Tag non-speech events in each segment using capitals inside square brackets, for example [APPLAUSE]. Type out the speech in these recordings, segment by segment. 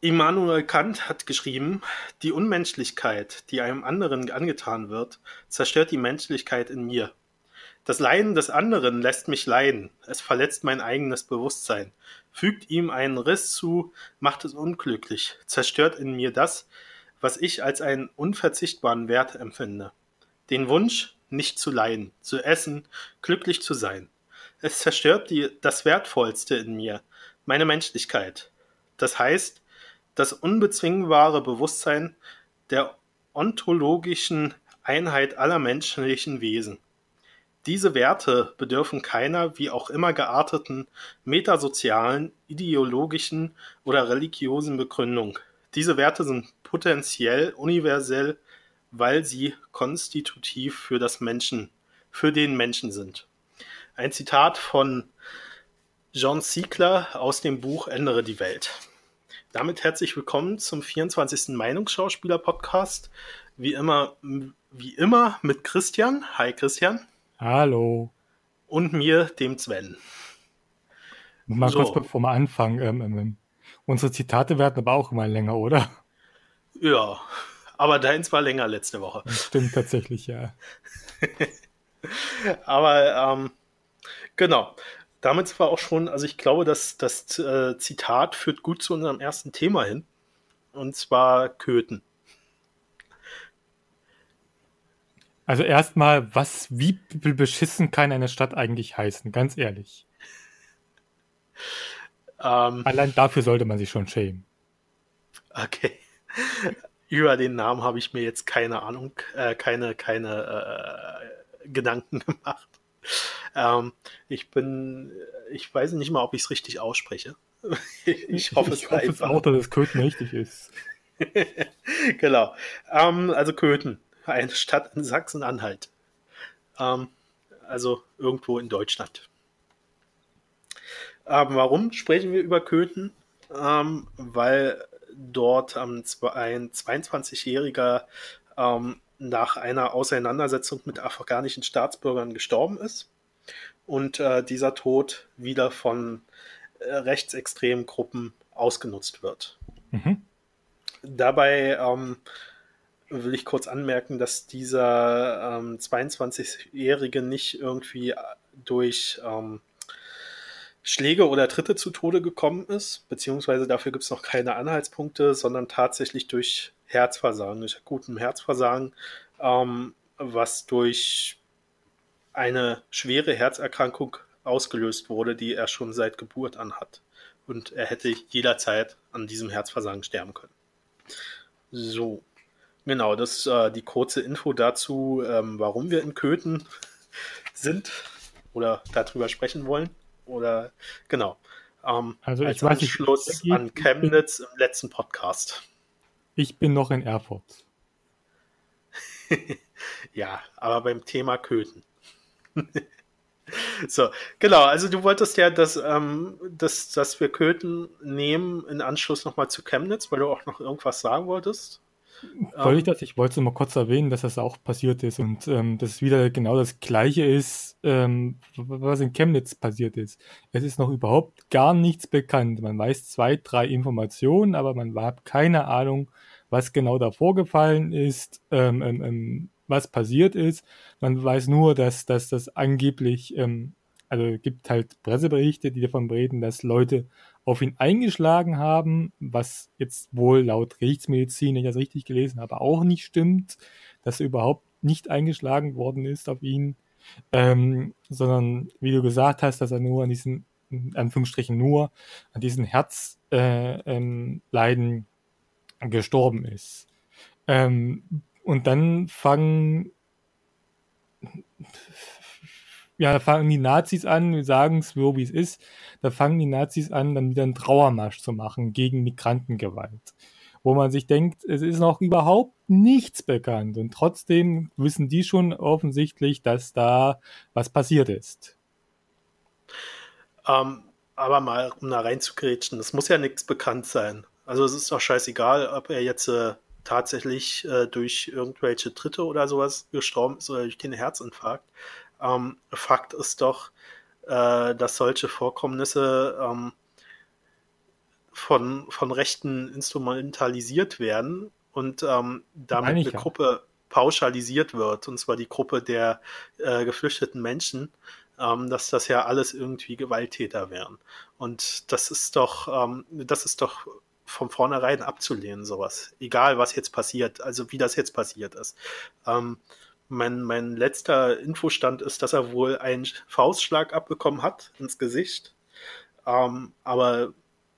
Immanuel Kant hat geschrieben, die Unmenschlichkeit, die einem anderen angetan wird, zerstört die Menschlichkeit in mir. Das Leiden des anderen lässt mich leiden, es verletzt mein eigenes Bewusstsein, fügt ihm einen Riss zu, macht es unglücklich, zerstört in mir das, was ich als einen unverzichtbaren Wert empfinde. Den Wunsch, nicht zu leiden, zu essen, glücklich zu sein. Es zerstört die, das Wertvollste in mir, meine Menschlichkeit. Das heißt, das unbezwingbare Bewusstsein der ontologischen Einheit aller menschlichen Wesen. Diese Werte bedürfen keiner wie auch immer gearteten metasozialen, ideologischen oder religiösen Begründung. Diese Werte sind potenziell universell, weil sie konstitutiv für das Menschen, für den Menschen sind. Ein Zitat von John Siegler aus dem Buch Ändere die Welt. Damit herzlich willkommen zum 24. Meinungsschauspieler-Podcast. Wie immer, wie immer mit Christian. Hi Christian. Hallo. Und mir, dem Sven. Mal so. kurz bevor wir anfangen. Ähm, ähm, ähm, unsere Zitate werden aber auch immer länger, oder? Ja, aber deins war länger letzte Woche. Das stimmt tatsächlich, ja. [LAUGHS] aber ähm, genau damit war auch schon, also ich glaube, dass das äh, Zitat führt gut zu unserem ersten Thema hin. Und zwar Köthen. Also erstmal, was, wie beschissen kann eine Stadt eigentlich heißen? Ganz ehrlich. Ähm, Allein dafür sollte man sich schon schämen. Okay. [LAUGHS] Über den Namen habe ich mir jetzt keine Ahnung, äh, keine, keine äh, Gedanken gemacht. Ähm, ich bin, ich weiß nicht mal, ob ich es richtig ausspreche. [LAUGHS] ich hoffe ich es hoffe einfach. auch, dass es Köthen richtig ist. [LAUGHS] genau. Ähm, also Köthen, eine Stadt in Sachsen-Anhalt. Ähm, also irgendwo in Deutschland. Ähm, warum sprechen wir über Köthen? Ähm, weil dort ein 22-jähriger ähm, nach einer Auseinandersetzung mit afghanischen Staatsbürgern gestorben ist und äh, dieser Tod wieder von äh, rechtsextremen Gruppen ausgenutzt wird. Mhm. Dabei ähm, will ich kurz anmerken, dass dieser ähm, 22-Jährige nicht irgendwie durch ähm, Schläge oder Tritte zu Tode gekommen ist, beziehungsweise dafür gibt es noch keine Anhaltspunkte, sondern tatsächlich durch Herzversagen, durch akuten Herzversagen, ähm, was durch eine schwere Herzerkrankung ausgelöst wurde, die er schon seit Geburt an hat. Und er hätte jederzeit an diesem Herzversagen sterben können. So, genau, das ist äh, die kurze Info dazu, ähm, warum wir in Köthen [LAUGHS] sind oder darüber sprechen wollen. Oder genau. Ähm, also ich weiß Anschluss nicht, an Chemnitz im letzten Podcast. Ich bin noch in Erfurt. [LAUGHS] ja, aber beim Thema Köthen. [LAUGHS] so, genau, also du wolltest ja, dass, ähm, dass, dass wir Köthen nehmen in Anschluss nochmal zu Chemnitz, weil du auch noch irgendwas sagen wolltest. Wollte ich das? Ich wollte es mal kurz erwähnen, dass das auch passiert ist und ähm, dass es wieder genau das Gleiche ist, ähm, was in Chemnitz passiert ist. Es ist noch überhaupt gar nichts bekannt. Man weiß zwei, drei Informationen, aber man hat keine Ahnung, was genau da vorgefallen ist, ähm, ähm, ähm, was passiert ist. Man weiß nur, dass, dass das angeblich, ähm, also gibt halt Presseberichte, die davon reden, dass Leute auf ihn eingeschlagen haben, was jetzt wohl laut Rechtsmedizin, wenn ich das richtig gelesen habe, auch nicht stimmt, dass er überhaupt nicht eingeschlagen worden ist auf ihn, ähm, sondern wie du gesagt hast, dass er nur an diesen, in Anführungsstrichen nur, an diesen Herzleiden äh, ähm, gestorben ist. Ähm, und dann fangen, ja, fangen die Nazis an, sagen es so, wie es ist, da fangen die Nazis an, dann wieder einen Trauermarsch zu machen gegen Migrantengewalt. Wo man sich denkt, es ist noch überhaupt nichts bekannt. Und trotzdem wissen die schon offensichtlich, dass da was passiert ist. Ähm, aber mal, um da reinzugrätschen, es muss ja nichts bekannt sein. Also es ist doch scheißegal, ob er jetzt äh, tatsächlich äh, durch irgendwelche Tritte oder sowas gestorben ist oder durch den Herzinfarkt. Ähm, Fakt ist doch, äh, dass solche Vorkommnisse ähm, von, von Rechten instrumentalisiert werden und ähm, damit eine ja. Gruppe pauschalisiert wird, und zwar die Gruppe der äh, geflüchteten Menschen, ähm, dass das ja alles irgendwie Gewalttäter wären. Und das ist doch, ähm, das ist doch von vornherein abzulehnen, sowas. Egal, was jetzt passiert, also wie das jetzt passiert ist. Ähm, mein, mein letzter Infostand ist, dass er wohl einen Faustschlag abbekommen hat ins Gesicht. Ähm, aber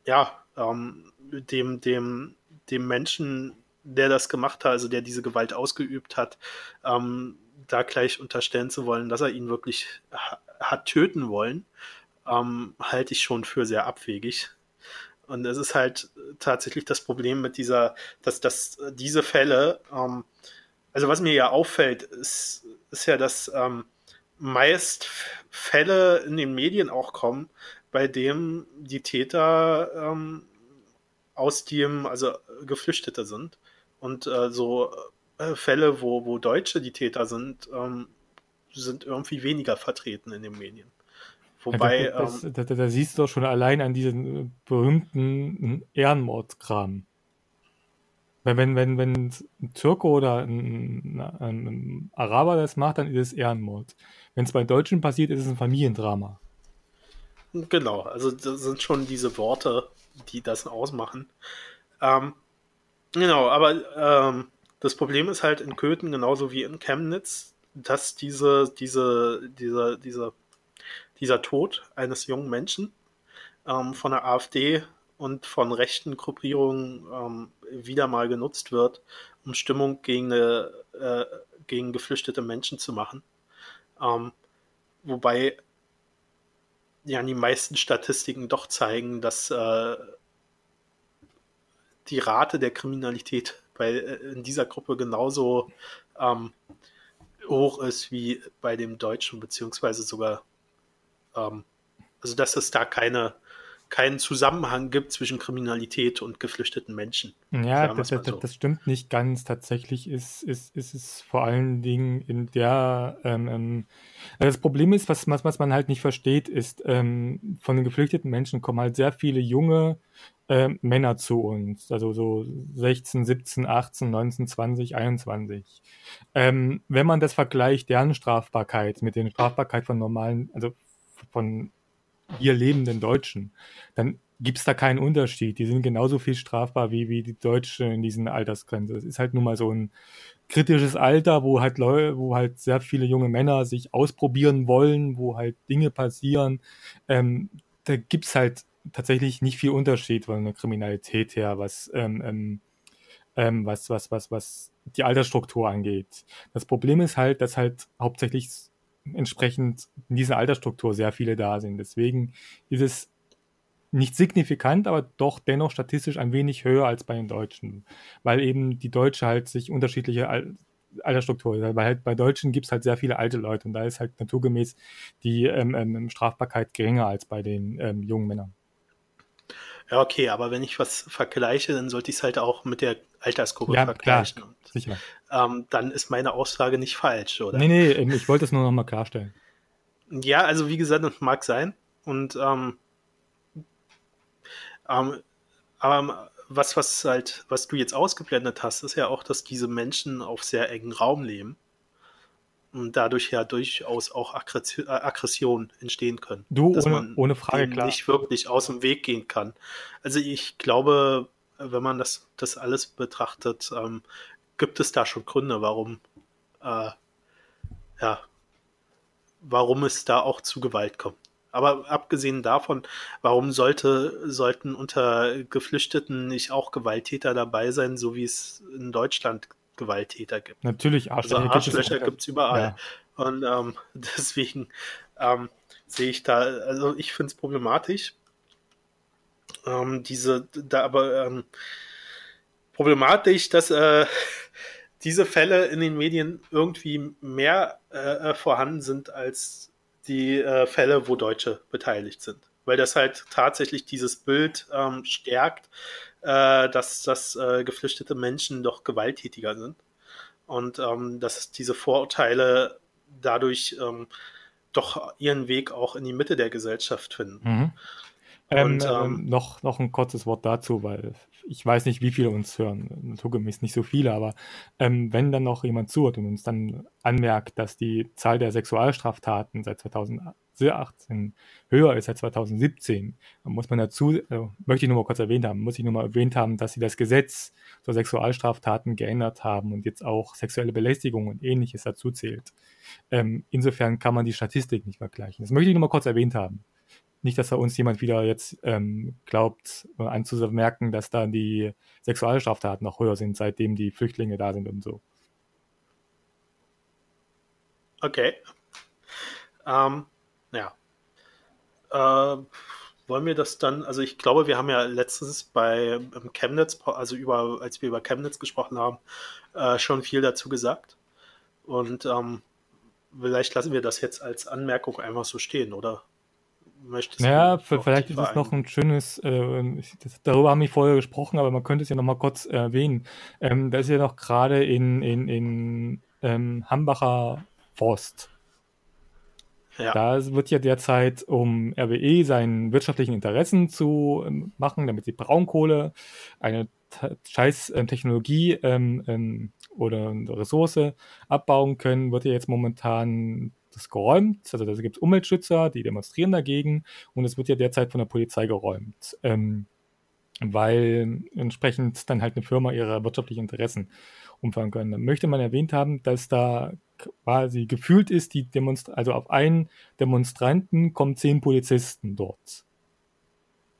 ja, ähm, dem, dem, dem Menschen, der das gemacht hat, also der diese Gewalt ausgeübt hat, ähm, da gleich unterstellen zu wollen, dass er ihn wirklich hat töten wollen, ähm, halte ich schon für sehr abwegig. Und es ist halt tatsächlich das Problem mit dieser, dass, dass diese Fälle, ähm, also was mir ja auffällt, ist, ist ja, dass ähm, meist Fälle in den Medien auch kommen, bei dem die Täter ähm, aus dem, also Geflüchtete sind. Und äh, so äh, Fälle, wo, wo Deutsche die Täter sind, ähm, sind irgendwie weniger vertreten in den Medien. Wobei. Ja, das, ähm, da, da, siehst du doch schon allein an diesen berühmten Ehrenmordkram. Wenn, wenn, wenn, wenn ein Türke oder ein, ein, Araber das macht, dann ist es Ehrenmord. Wenn es bei Deutschen passiert, ist es ein Familiendrama. Genau, also das sind schon diese Worte, die das ausmachen. Ähm, genau, aber ähm, das Problem ist halt in Köthen genauso wie in Chemnitz, dass diese, diese, dieser, dieser, dieser Tod eines jungen Menschen ähm, von der AfD und von rechten Gruppierungen ähm, wieder mal genutzt wird, um Stimmung gegen, eine, äh, gegen geflüchtete Menschen zu machen. Ähm, wobei ja die meisten Statistiken doch zeigen, dass äh, die Rate der Kriminalität bei äh, in dieser Gruppe genauso ähm, hoch ist wie bei dem Deutschen, beziehungsweise sogar, ähm, also dass es da keine keinen Zusammenhang gibt zwischen Kriminalität und geflüchteten Menschen. Ja, das, das, so. das, stimmt nicht ganz. Tatsächlich ist, ist, ist es vor allen Dingen in der. Ähm, ähm also das Problem ist, was, was man halt nicht versteht, ist, ähm, von den geflüchteten Menschen kommen halt sehr viele junge äh, Männer zu uns. Also so 16, 17, 18, 19, 20, 21. Ähm, wenn man das vergleicht, deren Strafbarkeit mit den Strafbarkeit von normalen, also von hier lebenden Deutschen, dann gibt es da keinen Unterschied. Die sind genauso viel strafbar wie, wie die Deutschen in diesen Altersgrenzen. Es ist halt nun mal so ein kritisches Alter, wo halt Leute, wo halt sehr viele junge Männer sich ausprobieren wollen, wo halt Dinge passieren. Ähm, da es halt tatsächlich nicht viel Unterschied von der Kriminalität her, was, ähm, ähm, ähm, was, was, was, was die Altersstruktur angeht. Das Problem ist halt, dass halt hauptsächlich entsprechend in dieser Altersstruktur sehr viele da sind. Deswegen ist es nicht signifikant, aber doch dennoch statistisch ein wenig höher als bei den Deutschen, weil eben die Deutsche halt sich unterschiedliche Al Altersstruktur, weil halt bei Deutschen gibt es halt sehr viele alte Leute und da ist halt naturgemäß die ähm, ähm, Strafbarkeit geringer als bei den ähm, jungen Männern. Ja, okay, aber wenn ich was vergleiche, dann sollte ich es halt auch mit der Altersgruppe ja, vergleichen. Klar, sicher. Ähm, dann ist meine Aussage nicht falsch, oder? Nee, nee, ähm, ich wollte es nur nochmal klarstellen. Ja, also wie gesagt, das mag sein. Und ähm, ähm, aber was, was halt, was du jetzt ausgeblendet hast, ist ja auch, dass diese Menschen auf sehr engen Raum leben und dadurch ja durchaus auch äh, Aggressionen entstehen können. Du, dass ohne, man ohne Frage, klar. nicht wirklich aus dem Weg gehen kann. Also ich glaube, wenn man das, das alles betrachtet, ähm, gibt es da schon Gründe, warum, äh, ja, warum es da auch zu Gewalt kommt. Aber abgesehen davon, warum sollte, sollten unter Geflüchteten nicht auch Gewalttäter dabei sein, so wie es in Deutschland Gewalttäter gibt. Natürlich, Arschlöcher, also Arschlöcher gibt es überall. Ja. Und ähm, [LAUGHS] deswegen ähm, sehe ich da, also ich finde es problematisch. Ähm, diese, da aber ähm, problematisch, dass äh, [LAUGHS] diese Fälle in den Medien irgendwie mehr äh, vorhanden sind als die äh, Fälle, wo Deutsche beteiligt sind. Weil das halt tatsächlich dieses Bild ähm, stärkt, äh, dass, dass äh, geflüchtete Menschen doch gewalttätiger sind. Und ähm, dass diese Vorurteile dadurch ähm, doch ihren Weg auch in die Mitte der Gesellschaft finden. Mhm. Ähm, und, ähm, noch, noch ein kurzes Wort dazu, weil ich weiß nicht, wie viele uns hören. Naturgemäß nicht so viele, aber ähm, wenn dann noch jemand zuhört und uns dann anmerkt, dass die Zahl der Sexualstraftaten seit 2018 höher ist als 2017, dann muss man dazu, äh, möchte ich nur mal kurz erwähnt haben, muss ich nur mal erwähnt haben, dass sie das Gesetz zur Sexualstraftaten geändert haben und jetzt auch sexuelle Belästigung und ähnliches dazu zählt. Ähm, insofern kann man die Statistik nicht vergleichen. Das möchte ich nur mal kurz erwähnt haben. Nicht, dass da uns jemand wieder jetzt ähm, glaubt, anzumerken, dass da die Sexualstraftaten noch höher sind, seitdem die Flüchtlinge da sind und so. Okay. Ähm, ja. Äh, wollen wir das dann, also ich glaube, wir haben ja letztens bei Chemnitz, also über, als wir über Chemnitz gesprochen haben, äh, schon viel dazu gesagt. Und ähm, vielleicht lassen wir das jetzt als Anmerkung einfach so stehen, oder? möchtest naja, vielleicht ist es noch ein schönes, äh, das, darüber haben wir vorher gesprochen, aber man könnte es ja noch mal kurz erwähnen. Ähm, da ist ja noch gerade in, in, in ähm, Hambacher Forst. Ja. Da wird ja derzeit, um RWE seinen wirtschaftlichen Interessen zu ähm, machen, damit sie Braunkohle, eine scheiß ähm, Technologie ähm, ähm, oder Ressource abbauen können, wird ja jetzt momentan das geräumt. Also da gibt es Umweltschützer, die demonstrieren dagegen und es wird ja derzeit von der Polizei geräumt. Ähm, weil entsprechend dann halt eine Firma ihre wirtschaftlichen Interessen umfahren können. Dann möchte man erwähnt haben, dass da quasi gefühlt ist, die Demonstr also auf einen Demonstranten kommen zehn Polizisten dort.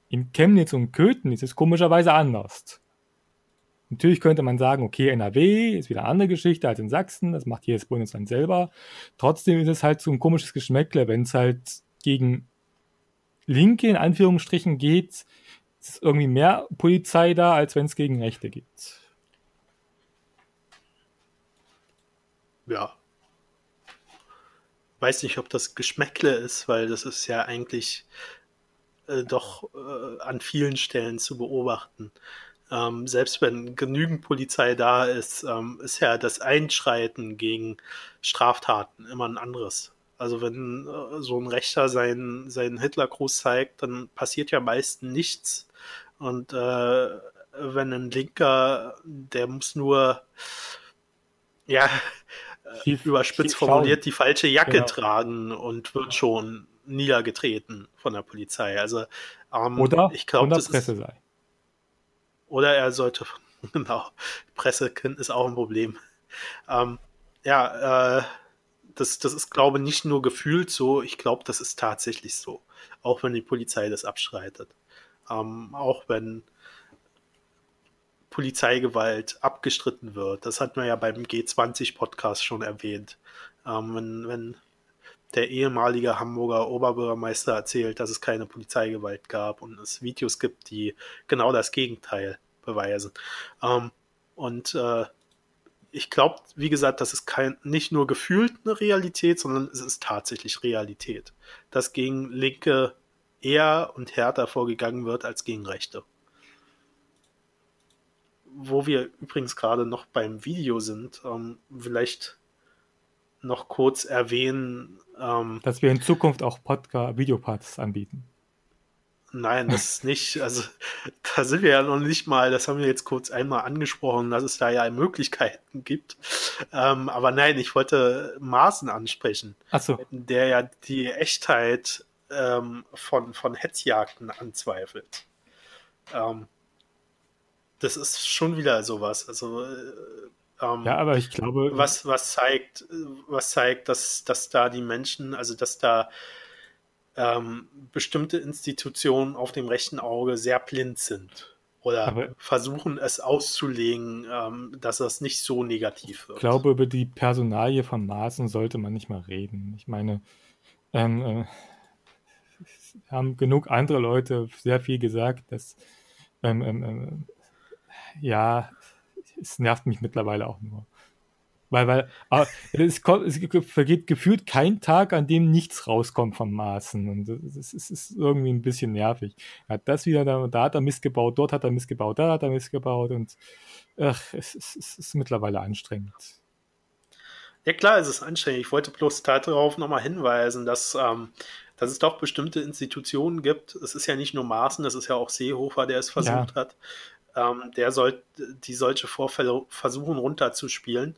In Chemnitz und Köthen ist es komischerweise anders. Natürlich könnte man sagen, okay, NRW ist wieder eine andere Geschichte als in Sachsen, das macht das Bundesland selber. Trotzdem ist es halt so ein komisches Geschmäckle, wenn es halt gegen Linke in Anführungsstrichen geht, ist irgendwie mehr Polizei da, als wenn es gegen Rechte geht. Ja. Weiß nicht, ob das Geschmäckle ist, weil das ist ja eigentlich äh, doch äh, an vielen Stellen zu beobachten. Ähm, selbst wenn genügend Polizei da ist, ähm, ist ja das Einschreiten gegen Straftaten immer ein anderes. Also wenn äh, so ein Rechter seinen, seinen Hitlergruß zeigt, dann passiert ja meistens nichts. Und äh, wenn ein Linker, der muss nur, ja, Schief, überspitzt formuliert, die falsche Jacke genau. tragen und wird schon niedergetreten von der Polizei. Also ähm, oder ich glaube, das Presse ist, sei. Oder er sollte, [LAUGHS] genau, Presse ist auch ein Problem. Ähm, ja, äh, das, das ist, glaube ich, nicht nur gefühlt so, ich glaube, das ist tatsächlich so. Auch wenn die Polizei das abschreitet. Ähm, auch wenn Polizeigewalt abgestritten wird. Das hat man ja beim G20-Podcast schon erwähnt. Ähm, wenn, wenn der ehemalige Hamburger Oberbürgermeister erzählt, dass es keine Polizeigewalt gab und es Videos gibt, die genau das Gegenteil beweisen. Ähm, und äh, ich glaube, wie gesagt, das ist kein, nicht nur gefühlt eine Realität, sondern es ist tatsächlich Realität, dass gegen Linke eher und härter vorgegangen wird als gegen Rechte. Wo wir übrigens gerade noch beim Video sind, ähm, vielleicht noch kurz erwähnen. Ähm, Dass wir in Zukunft auch Podcast, Videoparts anbieten. Nein, das ist nicht, also da sind wir ja noch nicht mal, das haben wir jetzt kurz einmal angesprochen, dass es da ja Möglichkeiten gibt. Ähm, aber nein, ich wollte Maßen ansprechen, Ach so. der ja die Echtheit ähm, von, von Hetzjagden anzweifelt. Ähm, das ist schon wieder sowas. Also äh, ähm, ja, aber ich glaube. Was, was zeigt, was zeigt, dass, dass da die Menschen, also dass da ähm, bestimmte Institutionen auf dem rechten Auge sehr blind sind oder aber versuchen es auszulegen, ähm, dass das nicht so negativ wird. Ich glaube, über die Personalie von Maaßen sollte man nicht mal reden. Ich meine, ähm, äh, haben genug andere Leute sehr viel gesagt, dass ähm, ähm, ähm ja, es nervt mich mittlerweile auch nur. Weil, weil es, es, vergeht gefühlt kein Tag, an dem nichts rauskommt vom Maßen. Und es ist, ist, irgendwie ein bisschen nervig. Er hat das wieder, da, da hat er Mist gebaut, dort hat er Mist gebaut, da hat er Mist gebaut und ach, es, es, es ist mittlerweile anstrengend. Ja klar, es ist anstrengend. Ich wollte bloß darauf nochmal hinweisen, dass, ähm, dass es doch bestimmte Institutionen gibt. Es ist ja nicht nur Maaßen, es ist ja auch Seehofer, der es versucht ja. hat. Ähm, der soll die solche Vorfälle versuchen runterzuspielen.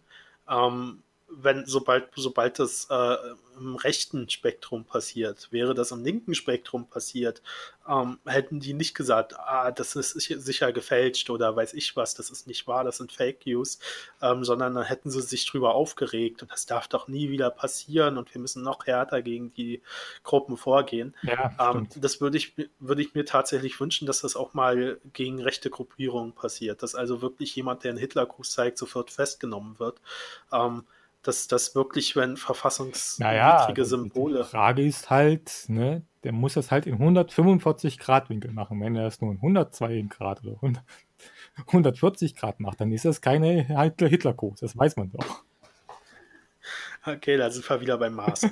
Ähm, wenn sobald sobald das äh, im rechten Spektrum passiert, wäre das im linken Spektrum passiert, ähm, hätten die nicht gesagt, ah, das ist sicher gefälscht oder weiß ich was, das ist nicht wahr, das sind Fake News, ähm, sondern dann hätten sie sich drüber aufgeregt und das darf doch nie wieder passieren und wir müssen noch härter gegen die Gruppen vorgehen. Ja, ähm, das würde ich, würde ich mir tatsächlich wünschen, dass das auch mal gegen rechte Gruppierungen passiert, dass also wirklich jemand, der einen Hitlergruß zeigt, sofort festgenommen wird. Ähm, dass das wirklich, wenn verfassungswidrige naja, Symbole. Die Frage ist halt, ne, der muss das halt in 145 Grad Winkel machen. Wenn er es nur in 102 Grad oder 100, 140 Grad macht, dann ist das keine Hitler-Kurs, das weiß man doch. Okay, da sind wir wieder beim Maß.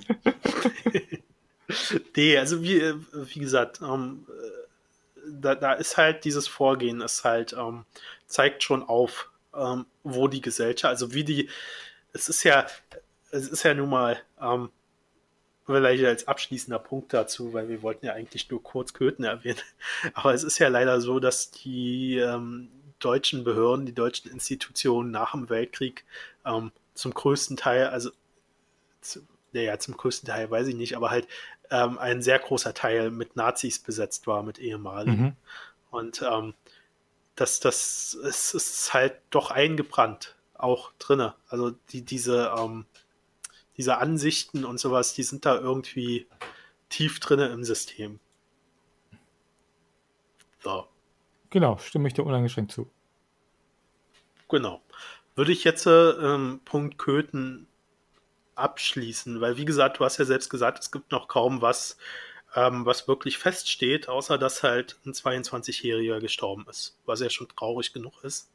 [LAUGHS] nee, also wie, wie gesagt, ähm, da, da, ist halt dieses Vorgehen, ist halt, ähm, zeigt schon auf, ähm, wo die Gesellschaft, also wie die, es ist ja, es ist ja nun mal, ähm, vielleicht als abschließender Punkt dazu, weil wir wollten ja eigentlich nur kurz Köthen erwähnen. [LAUGHS] Aber es ist ja leider so, dass die ähm, deutschen Behörden, die deutschen Institutionen nach dem Weltkrieg ähm, zum größten Teil, also zu, naja, zum größten Teil weiß ich nicht, aber halt ähm, ein sehr großer Teil mit Nazis besetzt war, mit ehemaligen. Mhm. Und ähm, das, das es ist halt doch eingebrannt auch drinne. Also die, diese, ähm, diese Ansichten und sowas, die sind da irgendwie tief drinne im System. So. Genau, stimme ich dir uneingeschränkt zu. Genau. Würde ich jetzt ähm, Punkt Köthen abschließen, weil wie gesagt, du hast ja selbst gesagt, es gibt noch kaum was, ähm, was wirklich feststeht, außer dass halt ein 22-Jähriger gestorben ist, was ja schon traurig genug ist.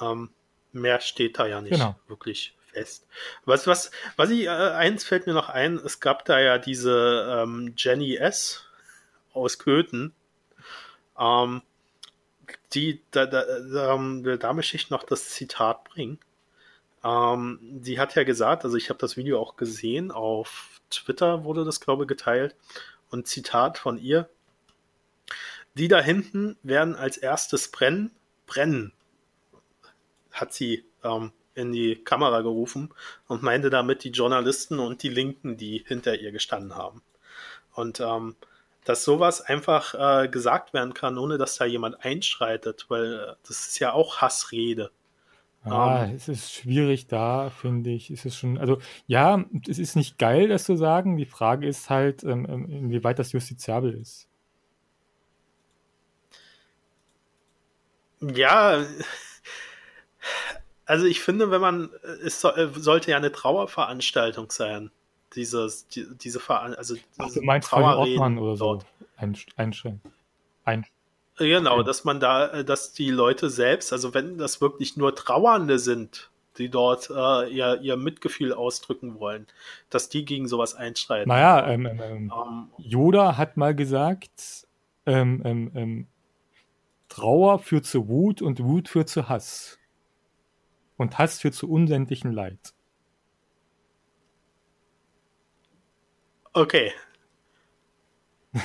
Ähm, mehr steht da ja nicht genau. wirklich fest. Was, was, was ich, äh, eins fällt mir noch ein, es gab da ja diese ähm, Jenny S. aus Köthen, ähm, die, da, da, da, da möchte ich noch das Zitat bringen. Ähm, die hat ja gesagt, also ich habe das Video auch gesehen, auf Twitter wurde das, glaube ich, geteilt. Und Zitat von ihr. Die da hinten werden als erstes brennen, brennen hat sie ähm, in die Kamera gerufen und meinte damit die Journalisten und die Linken, die hinter ihr gestanden haben. Und ähm, dass sowas einfach äh, gesagt werden kann, ohne dass da jemand einschreitet, weil äh, das ist ja auch Hassrede. Ah, ähm, es ist schwierig da, finde ich. Es ist schon, also ja, es ist nicht geil, das zu sagen. Die Frage ist halt, ähm, ähm inwieweit das justiziabel ist. Ja, also ich finde, wenn man, es so, äh, sollte ja eine Trauerveranstaltung sein. Dieses, die, diese Veran also Ach, du meinst Trauerreden oder so einstellen. Ein genau, dass man da, äh, dass die Leute selbst, also wenn das wirklich nur Trauernde sind, die dort äh, ihr, ihr Mitgefühl ausdrücken wollen, dass die gegen sowas einschreiten. Naja, ähm, ähm, ähm, ähm Yoda hat mal gesagt, ähm, ähm, Trauer führt zu Wut und Wut führt zu Hass und Hass führt zu unsäglichem Leid. Okay. [LAUGHS]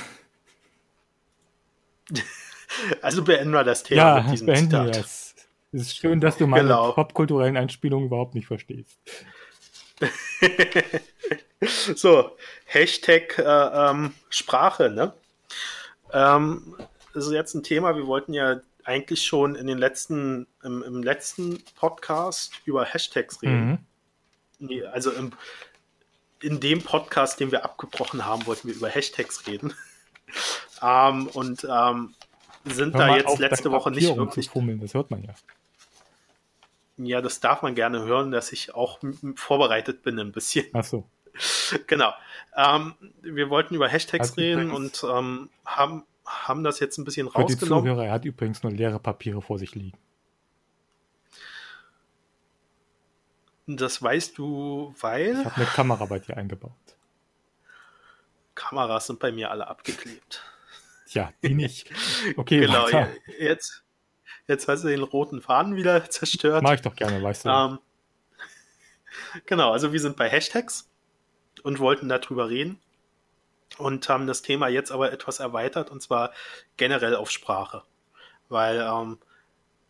also beenden wir das Thema ja, mit diesem beenden Zitat. Wir es. es ist schön, dass du meine genau. popkulturellen Einspielungen überhaupt nicht verstehst. [LAUGHS] so, Hashtag äh, ähm, Sprache, ne? Ähm, das ist jetzt ein Thema, wir wollten ja eigentlich schon in den letzten, im, im letzten Podcast über Hashtags reden. Mhm. Also im, in dem Podcast, den wir abgebrochen haben, wollten wir über Hashtags reden. [LAUGHS] ähm, und ähm, sind Hör da jetzt letzte Woche nicht wirklich. Fummeln, das hört man ja. Ja, das darf man gerne hören, dass ich auch vorbereitet bin ein bisschen. Ach so. [LAUGHS] Genau. Ähm, wir wollten über Hashtags also reden und ähm, haben haben das jetzt ein bisschen Für rausgenommen. Die Zuhörer, er hat übrigens nur leere Papiere vor sich liegen. Das weißt du, weil. Ich habe eine Kamera bei dir eingebaut. Kameras sind bei mir alle abgeklebt. Ja, die nicht. Okay, genau. Weiter. Jetzt, jetzt hast du den roten Faden wieder [LAUGHS] zerstört. Mach ich doch gerne, weißt du. Ähm, [LAUGHS] genau, also wir sind bei Hashtags und wollten darüber reden. Und haben das Thema jetzt aber etwas erweitert und zwar generell auf Sprache. Weil ähm,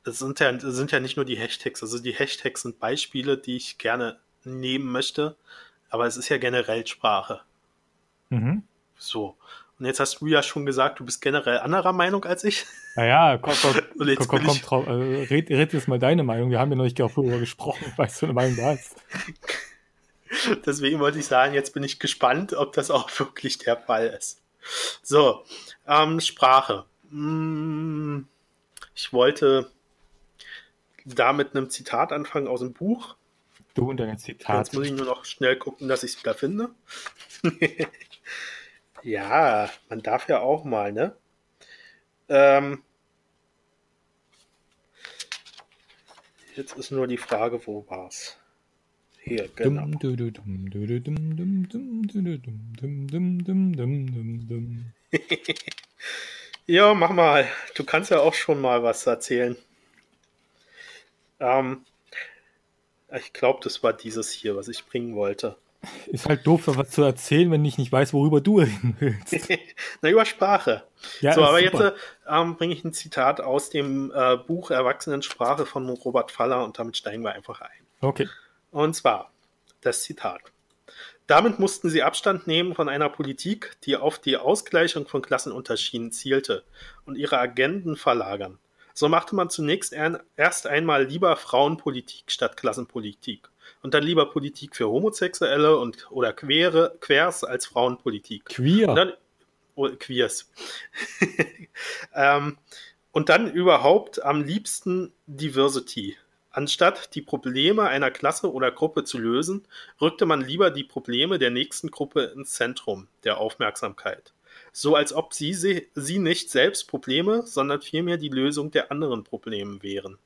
es sind ja, sind ja nicht nur die Hashtags, also die Hashtags sind Beispiele, die ich gerne nehmen möchte, aber es ist ja generell Sprache. Mhm. So. Und jetzt hast du ja schon gesagt, du bist generell anderer Meinung als ich. Naja, komm, komm, [LAUGHS] komm, komm, komm drauf, äh, red, red jetzt mal deine Meinung. Wir haben ja noch nicht darüber gesprochen, [LAUGHS] weißt du, eine Meinung da ist. [LAUGHS] Deswegen wollte ich sagen, jetzt bin ich gespannt, ob das auch wirklich der Fall ist. So, ähm, Sprache. Hm, ich wollte da mit einem Zitat anfangen aus dem Buch. Du und deine Zitate. Jetzt muss ich nur noch schnell gucken, dass ich es wieder finde. [LAUGHS] ja, man darf ja auch mal, ne? Ähm, jetzt ist nur die Frage, wo war's? Hier, genau. ja, mach mal. Du kannst ja auch schon mal was erzählen. Ähm, ich glaube, das war dieses hier, was ich bringen wollte. [LAUGHS] Ist halt doof, was zu erzählen, wenn ich nicht weiß, worüber du [LAUGHS] reden willst. [LAUGHS] Na, über Sprache. Ja, so, aber super. jetzt ähm, bringe ich ein Zitat aus dem äh, Buch Erwachsenensprache von Robert Faller und damit steigen wir einfach ein. Okay. Und zwar das Zitat. Damit mussten sie Abstand nehmen von einer Politik, die auf die Ausgleichung von Klassenunterschieden zielte und ihre Agenden verlagern. So machte man zunächst erst einmal lieber Frauenpolitik statt Klassenpolitik und dann lieber Politik für Homosexuelle und oder Queere, Quers als Frauenpolitik. Queer. Und dann, oh, Queers. [LAUGHS] ähm, und dann überhaupt am liebsten Diversity. Anstatt die Probleme einer Klasse oder Gruppe zu lösen, rückte man lieber die Probleme der nächsten Gruppe ins Zentrum der Aufmerksamkeit so als ob sie, sie nicht selbst Probleme, sondern vielmehr die Lösung der anderen Probleme wären.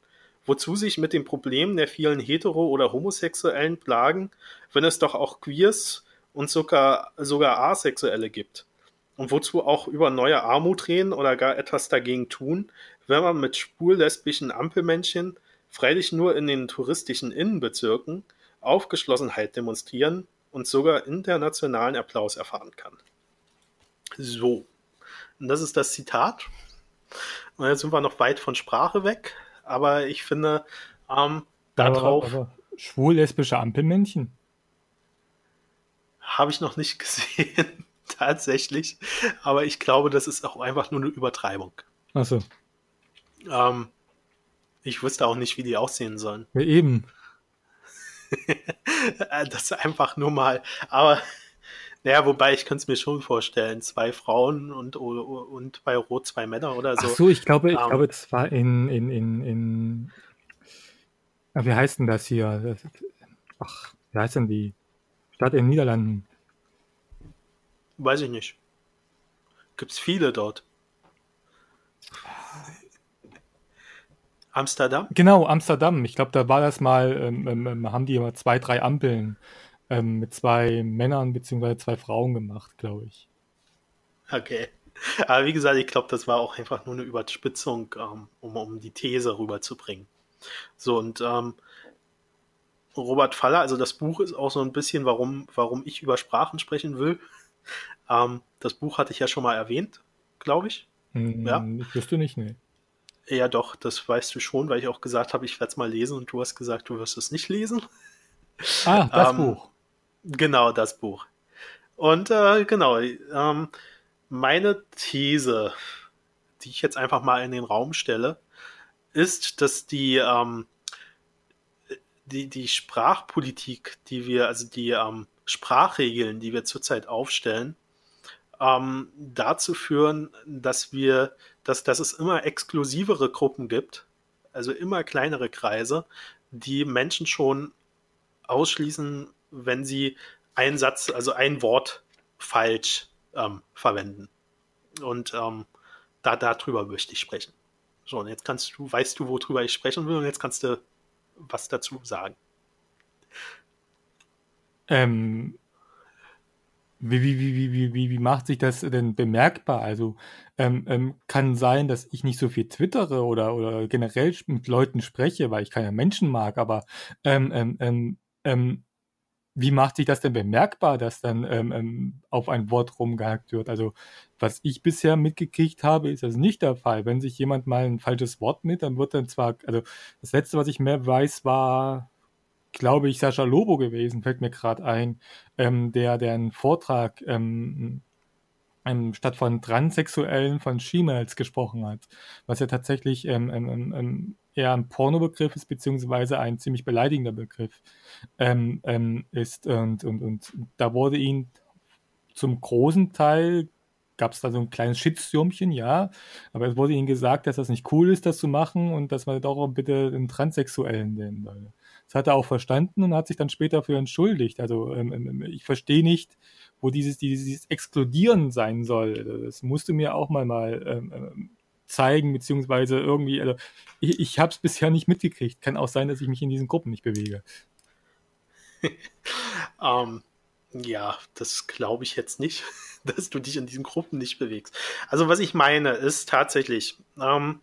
Wozu sich mit den Problemen der vielen hetero- oder homosexuellen plagen, wenn es doch auch Queers und sogar, sogar Asexuelle gibt? Und wozu auch über neue Armut reden oder gar etwas dagegen tun, wenn man mit schwul-lesbischen Ampelmännchen, freilich nur in den touristischen Innenbezirken, Aufgeschlossenheit demonstrieren und sogar internationalen Applaus erfahren kann. So. Und das ist das Zitat. Und jetzt sind wir noch weit von Sprache weg, aber ich finde, ähm, darauf. Schwul-lesbische Ampelmännchen? Habe ich noch nicht [LAUGHS] gesehen, tatsächlich. Aber ich glaube, das ist auch einfach nur eine Übertreibung. Achso. Ähm, ich wüsste auch nicht, wie die aussehen sollen. Ja, eben. [LAUGHS] das ist einfach nur mal. Aber naja, wobei ich könnte es mir schon vorstellen, zwei Frauen und, und bei Rot zwei Männer oder so. Ach so, ich glaube, ich um, ähm, glaube, das war in, in, in, in ah, wie heißt denn das hier? Ach, wie heißt denn die Stadt in den Niederlanden? Weiß ich nicht. Gibt es viele dort? Amsterdam? Genau, Amsterdam. Ich glaube, da war das mal, ähm, ähm, ähm haben die immer zwei, drei Ampeln ähm, mit zwei Männern bzw. zwei Frauen gemacht, glaube ich. Okay. Aber wie gesagt, ich glaube, das war auch einfach nur eine Überspitzung, ähm, um, um die These rüberzubringen. So, und ähm, Robert Faller, also das Buch ist auch so ein bisschen, warum, warum ich über Sprachen sprechen will. Das Buch hatte ich ja schon mal erwähnt, glaube ich. Hm, ja. Ich wüsste nicht, nee. Ja, doch, das weißt du schon, weil ich auch gesagt habe, ich werde es mal lesen und du hast gesagt, du wirst es nicht lesen. [LAUGHS] Ah, das ähm, Buch. Genau, das Buch. Und äh, genau, ähm, meine These, die ich jetzt einfach mal in den Raum stelle, ist, dass die, ähm, die, die Sprachpolitik, die wir, also die ähm, Sprachregeln, die wir zurzeit aufstellen, ähm, dazu führen, dass wir, dass, dass es immer exklusivere Gruppen gibt, also immer kleinere Kreise, die Menschen schon ausschließen wenn sie einen Satz, also ein Wort falsch ähm, verwenden. Und ähm, da darüber möchte ich sprechen. So, und jetzt kannst du, weißt du, worüber ich sprechen will, und jetzt kannst du was dazu sagen. Ähm, wie, wie, wie, wie, wie, wie macht sich das denn bemerkbar? Also ähm, ähm, kann sein, dass ich nicht so viel twittere oder, oder generell mit Leuten spreche, weil ich keine Menschen mag, aber ähm, ähm, ähm, ähm wie macht sich das denn bemerkbar, dass dann auf ein Wort rumgehackt wird? Also, was ich bisher mitgekriegt habe, ist das nicht der Fall. Wenn sich jemand mal ein falsches Wort mit, dann wird dann zwar, also das letzte, was ich mehr weiß, war, glaube ich, Sascha Lobo gewesen, fällt mir gerade ein, ähm, der, der einen Vortrag ähm, ähm, statt von Transsexuellen von She-Males gesprochen hat, was ja tatsächlich ähm, ähm, ähm, ähm eher ein Pornobegriff ist, beziehungsweise ein ziemlich beleidigender Begriff ähm, ähm, ist. Und, und, und da wurde ihn zum großen Teil, gab es da so ein kleines Shitstürmchen, ja, aber es wurde ihnen gesagt, dass das nicht cool ist, das zu machen und dass man doch bitte einen Transsexuellen nennen soll. Das hat er auch verstanden und hat sich dann später dafür entschuldigt. Also ähm, ähm ich verstehe nicht, wo dieses, dieses Exkludieren sein soll. Das musst du mir auch mal, mal ähm, ähm zeigen, beziehungsweise irgendwie, also ich, ich habe es bisher nicht mitgekriegt. Kann auch sein, dass ich mich in diesen Gruppen nicht bewege. um, [LAUGHS] ähm, ja, das glaube ich jetzt nicht, [LAUGHS] dass du dich in diesen Gruppen nicht bewegst. Also was ich meine, ist tatsächlich, ähm,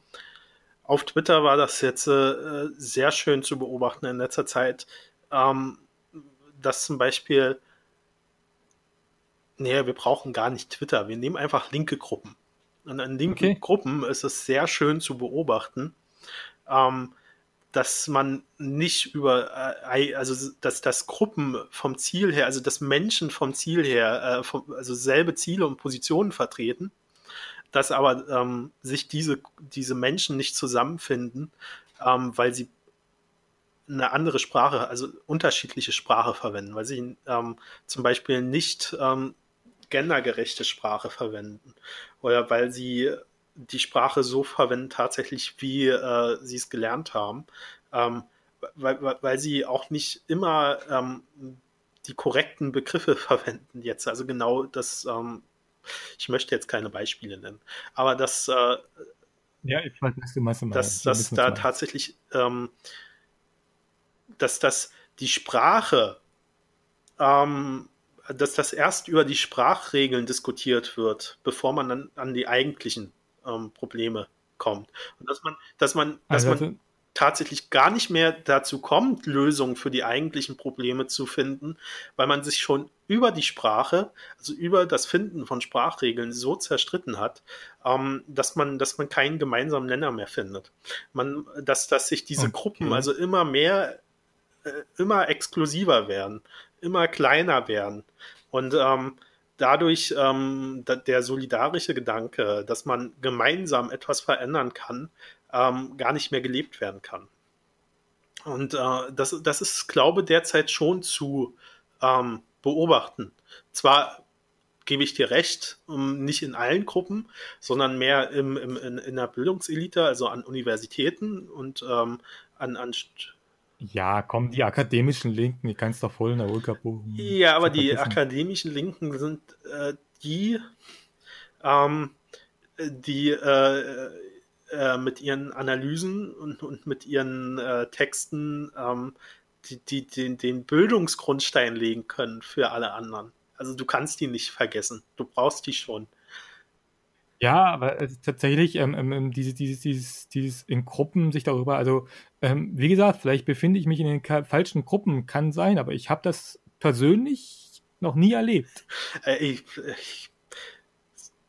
auf Twitter war das jetzt äh, sehr schön zu beobachten in letzter Zeit, ähm, dass zum Beispiel, nee, wir brauchen gar nicht Twitter, wir nehmen einfach linke Gruppen. Und in linken okay. Gruppen ist es sehr schön zu beobachten, ähm, dass man nicht über, äh, also dass das Gruppen vom Ziel her, also dass Menschen vom Ziel her, äh, vom, also selbe Ziele und Positionen vertreten, dass aber ähm, sich diese, diese Menschen nicht zusammenfinden, ähm, weil sie eine andere Sprache, also unterschiedliche Sprache verwenden, weil sie ähm, zum Beispiel nicht ähm, gendergerechte Sprache verwenden oder weil sie die Sprache so verwenden tatsächlich, wie äh, sie es gelernt haben, ähm, weil, weil sie auch nicht immer ähm, die korrekten Begriffe [LAUGHS] verwenden jetzt. Also genau das, ähm, ich möchte jetzt keine Beispiele nennen, aber das, äh, ja, ich weiß, was du meinst, dass, dass da tatsächlich, ähm, dass das die Sprache ähm, dass das erst über die Sprachregeln diskutiert wird, bevor man dann an die eigentlichen ähm, Probleme kommt. Und dass man, dass man, dass also, man tatsächlich gar nicht mehr dazu kommt, Lösungen für die eigentlichen Probleme zu finden, weil man sich schon über die Sprache, also über das Finden von Sprachregeln so zerstritten hat, ähm, dass man, dass man keinen gemeinsamen Nenner mehr findet. Man, dass, dass sich diese okay. Gruppen also immer mehr, äh, immer exklusiver werden immer kleiner werden. Und ähm, dadurch ähm, der solidarische Gedanke, dass man gemeinsam etwas verändern kann, ähm, gar nicht mehr gelebt werden kann. Und äh, das, das ist, glaube derzeit schon zu ähm, beobachten. Zwar gebe ich dir recht, nicht in allen Gruppen, sondern mehr im, im, in, in der Bildungselite, also an Universitäten und ähm, an, an ja, komm, die akademischen Linken, die kannst doch voll in der Ulka buchen. Ja, aber die akademischen Linken sind äh, die, ähm, die äh, äh, mit ihren Analysen und, und mit ihren äh, Texten ähm, die, die, den, den Bildungsgrundstein legen können für alle anderen. Also du kannst die nicht vergessen. Du brauchst die schon. Ja, aber äh, tatsächlich, ähm, ähm, ähm dieses, dieses, dieses, dieses in Gruppen sich darüber, also ähm, wie gesagt, vielleicht befinde ich mich in den falschen Gruppen, kann sein, aber ich habe das persönlich noch nie erlebt. Äh, ich, ich,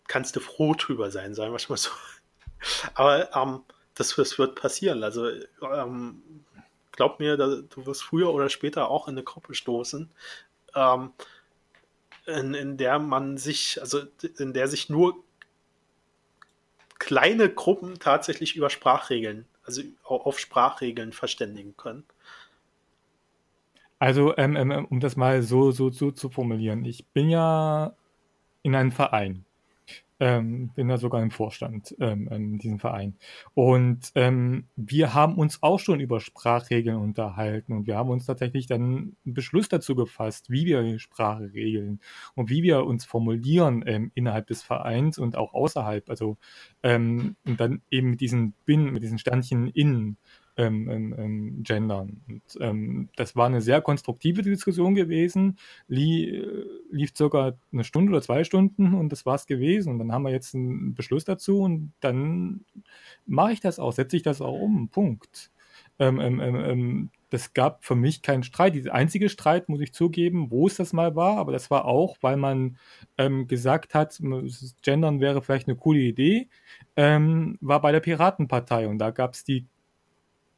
kannst du froh drüber sein, sagen wir mal so. Aber ähm, das, das, wird passieren. Also ähm, glaub mir, da, du wirst früher oder später auch in eine Gruppe stoßen, ähm, in, in der man sich, also in der sich nur kleine Gruppen tatsächlich über Sprachregeln, also auf Sprachregeln verständigen können. Also, ähm, ähm, um das mal so, so, so zu formulieren, ich bin ja in einem Verein. Ähm, bin da sogar im Vorstand ähm, in diesem Verein. Und ähm, wir haben uns auch schon über Sprachregeln unterhalten und wir haben uns tatsächlich dann einen Beschluss dazu gefasst, wie wir Sprache regeln und wie wir uns formulieren ähm, innerhalb des Vereins und auch außerhalb. Also ähm, und dann eben mit diesen Bin, mit diesen Sternchen innen ähm, ähm, ähm, gendern. Und, ähm, das war eine sehr konstruktive Diskussion gewesen, Lie, lief circa eine Stunde oder zwei Stunden und das war es gewesen. Und dann haben wir jetzt einen Beschluss dazu und dann mache ich das auch, setze ich das auch um. Punkt. Ähm, ähm, das gab für mich keinen Streit. Der einzige Streit, muss ich zugeben, wo es das mal war, aber das war auch, weil man gesagt hat, Gendern wäre vielleicht eine coole Idee, war bei der Piratenpartei. Und da gab es die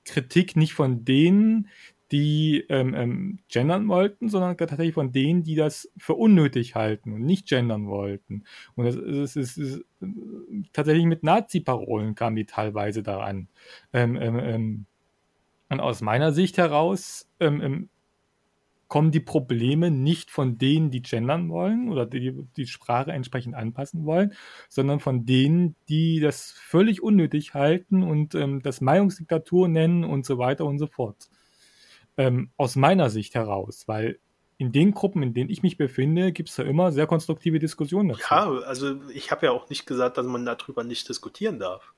Kritik nicht von denen, die ähm, ähm, gendern wollten, sondern tatsächlich von denen, die das für unnötig halten und nicht gendern wollten. Und das, das ist, ist, tatsächlich mit Nazi-Parolen kamen die teilweise daran. Ähm, ähm, ähm und aus meiner Sicht heraus ähm, ähm, kommen die Probleme nicht von denen, die gendern wollen oder die die Sprache entsprechend anpassen wollen, sondern von denen, die das völlig unnötig halten und ähm, das Meinungsdiktatur nennen und so weiter und so fort. Ähm, aus meiner Sicht heraus, weil in den Gruppen, in denen ich mich befinde, gibt es da immer sehr konstruktive Diskussionen dazu. Ja, also ich habe ja auch nicht gesagt, dass man darüber nicht diskutieren darf.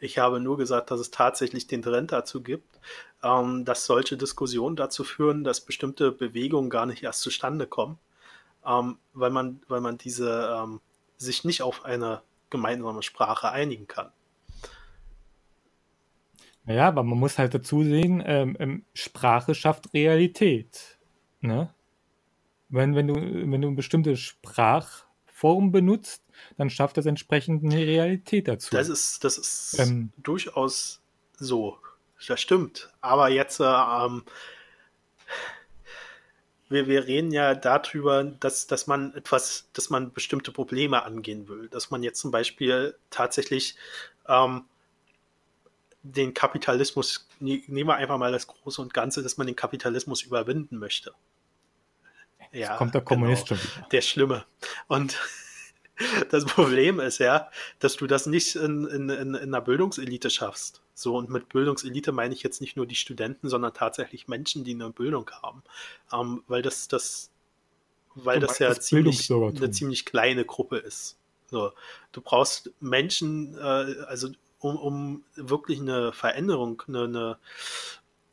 Ich habe nur gesagt, dass es tatsächlich den Trend dazu gibt, ähm, dass solche Diskussionen dazu führen, dass bestimmte Bewegungen gar nicht erst zustande kommen, ähm, weil man, weil man diese ähm, sich nicht auf eine gemeinsame Sprache einigen kann. Naja, aber man muss halt dazu sehen, ähm, ähm, Sprache schafft Realität. Ne? Wenn, wenn, du, wenn du eine bestimmte Sprachform benutzt, dann schafft das entsprechend eine Realität dazu. Das ist, das ist ähm, durchaus so. Das stimmt. Aber jetzt, äh, ähm, wir, wir reden ja darüber, dass, dass man etwas, dass man bestimmte Probleme angehen will. Dass man jetzt zum Beispiel tatsächlich ähm, den Kapitalismus, ne, nehmen wir einfach mal das Große und Ganze, dass man den Kapitalismus überwinden möchte. Ja, kommt der Kommunist genau, schon wieder. Der Schlimme. Und [LAUGHS] das Problem ist ja, dass du das nicht in, in, in, in einer Bildungselite schaffst. So, und mit Bildungselite meine ich jetzt nicht nur die Studenten, sondern tatsächlich Menschen, die eine Bildung haben. Ähm, weil das, das, weil das ja das ziemlich, eine ziemlich kleine Gruppe ist. So, du brauchst Menschen, äh, also um, um wirklich eine Veränderung, eine, eine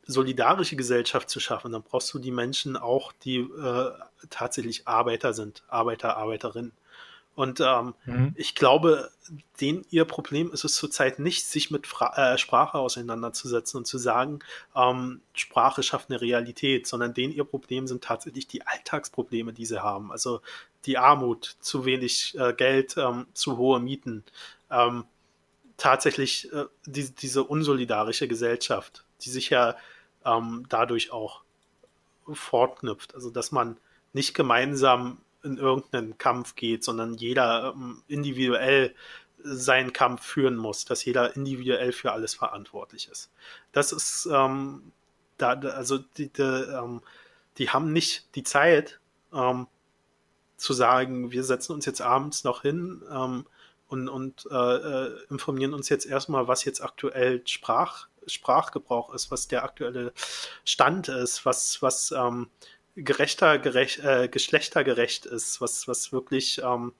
solidarische Gesellschaft zu schaffen, dann brauchst du die Menschen auch, die äh, tatsächlich Arbeiter sind, Arbeiter, Arbeiterinnen. Und ähm, mhm. ich glaube, den ihr Problem ist es zurzeit nicht, sich mit Fra äh, Sprache auseinanderzusetzen und zu sagen, ähm, Sprache schafft eine Realität, sondern den ihr Problem sind tatsächlich die Alltagsprobleme, die sie haben. Also die Armut, zu wenig äh, Geld, ähm, zu hohe Mieten, ähm, tatsächlich äh, die, diese unsolidarische Gesellschaft, die sich ja ähm, dadurch auch fortknüpft. Also dass man nicht gemeinsam in irgendeinen Kampf geht, sondern jeder ähm, individuell seinen Kampf führen muss, dass jeder individuell für alles verantwortlich ist. Das ist, ähm, da, also die, die, ähm, die, haben nicht die Zeit ähm, zu sagen, wir setzen uns jetzt abends noch hin ähm, und, und äh, äh, informieren uns jetzt erstmal, was jetzt aktuell Sprach, Sprachgebrauch ist, was der aktuelle Stand ist, was, was ähm, gerechter, gerecht, äh, geschlechtergerecht ist, was, was wirklich ähm,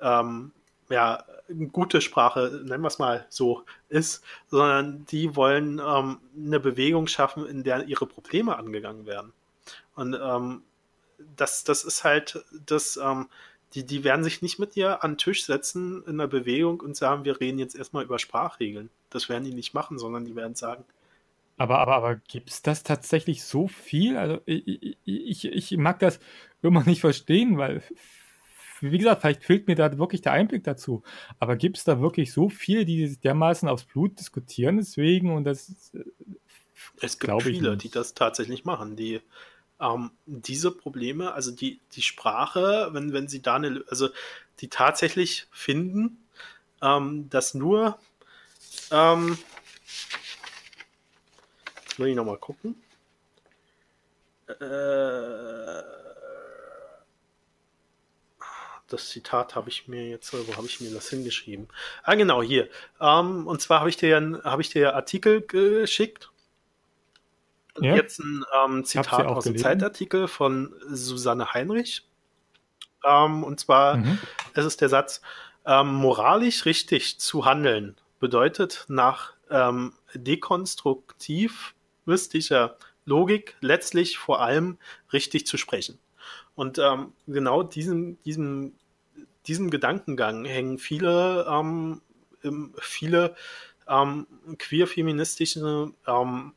ähm, ja, gute Sprache, nennen wir es mal so, ist, sondern die wollen ähm, eine Bewegung schaffen, in der ihre Probleme angegangen werden. Und ähm, das, das ist halt das, ähm, die, die werden sich nicht mit dir an den Tisch setzen in der Bewegung und sagen, wir reden jetzt erstmal über Sprachregeln. Das werden die nicht machen, sondern die werden sagen, aber, aber, aber gibt es das tatsächlich so viel? Also ich, ich, ich mag das immer nicht verstehen, weil, wie gesagt, vielleicht fehlt mir da wirklich der Einblick dazu. Aber gibt es da wirklich so viele, die dermaßen aufs Blut diskutieren deswegen? Und das äh, es gibt viele, die das tatsächlich machen, die ähm, diese Probleme, also die, die Sprache, wenn, wenn sie da eine, also die tatsächlich finden, ähm, dass nur ähm, muss ich nochmal gucken. Äh, das Zitat habe ich mir jetzt, wo habe ich mir das hingeschrieben? Ah, genau, hier. Ähm, und zwar habe ich dir habe ich dir Artikel geschickt. Ja. Jetzt ein ähm, Zitat aus dem Zeitartikel von Susanne Heinrich. Ähm, und zwar mhm. es ist der Satz, ähm, moralisch richtig zu handeln bedeutet nach ähm, dekonstruktiv mystischer Logik letztlich vor allem richtig zu sprechen. Und ähm, genau diesem, diesem, diesem Gedankengang hängen viele, ähm, viele ähm, queer-feministische ähm,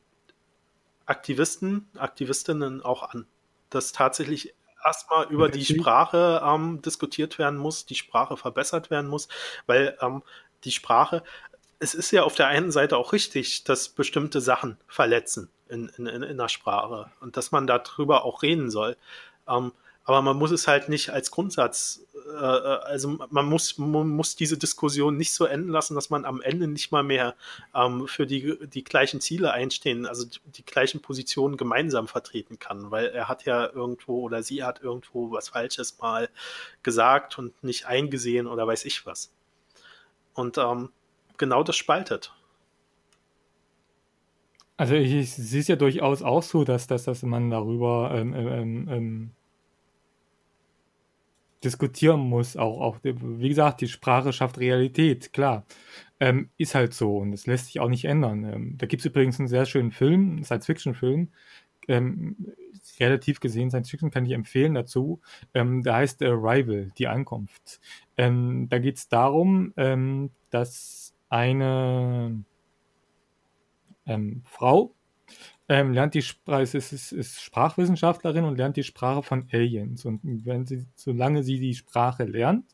Aktivisten, Aktivistinnen auch an, dass tatsächlich erstmal über die Sprache ähm, diskutiert werden muss, die Sprache verbessert werden muss, weil ähm, die Sprache, es ist ja auf der einen Seite auch richtig, dass bestimmte Sachen verletzen in, in, in der Sprache und dass man darüber auch reden soll. Ähm, aber man muss es halt nicht als Grundsatz, äh, äh, also man muss, man muss diese Diskussion nicht so enden lassen, dass man am Ende nicht mal mehr ähm, für die, die gleichen Ziele einstehen, also die, die gleichen Positionen gemeinsam vertreten kann, weil er hat ja irgendwo oder sie hat irgendwo was Falsches mal gesagt und nicht eingesehen oder weiß ich was. Und ähm, genau das spaltet. Also ich, ich sehe es ja durchaus auch so, dass, dass, dass man darüber ähm, ähm, ähm, diskutieren muss. Auch, auch, wie gesagt, die Sprache schafft Realität, klar. Ähm, ist halt so und das lässt sich auch nicht ändern. Ähm, da gibt es übrigens einen sehr schönen Film, Science-Fiction-Film. Ähm, relativ gesehen, Science-Fiction kann ich empfehlen dazu. Ähm, der heißt Arrival, die Ankunft. Ähm, da geht es darum, ähm, dass eine Frau ähm, lernt die Sprache, ist, ist, ist Sprachwissenschaftlerin und lernt die Sprache von Aliens. Und wenn sie, solange sie die Sprache lernt,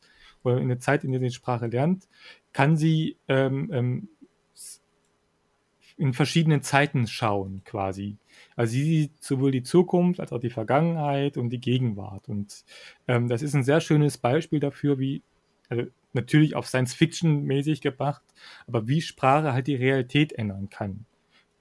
oder in der Zeit, in der sie die Sprache lernt, kann sie ähm, ähm, in verschiedenen Zeiten schauen, quasi. Also sie sieht sowohl die Zukunft als auch die Vergangenheit und die Gegenwart. Und ähm, das ist ein sehr schönes Beispiel dafür, wie, also natürlich auf Science Fiction mäßig gebracht, aber wie Sprache halt die Realität ändern kann.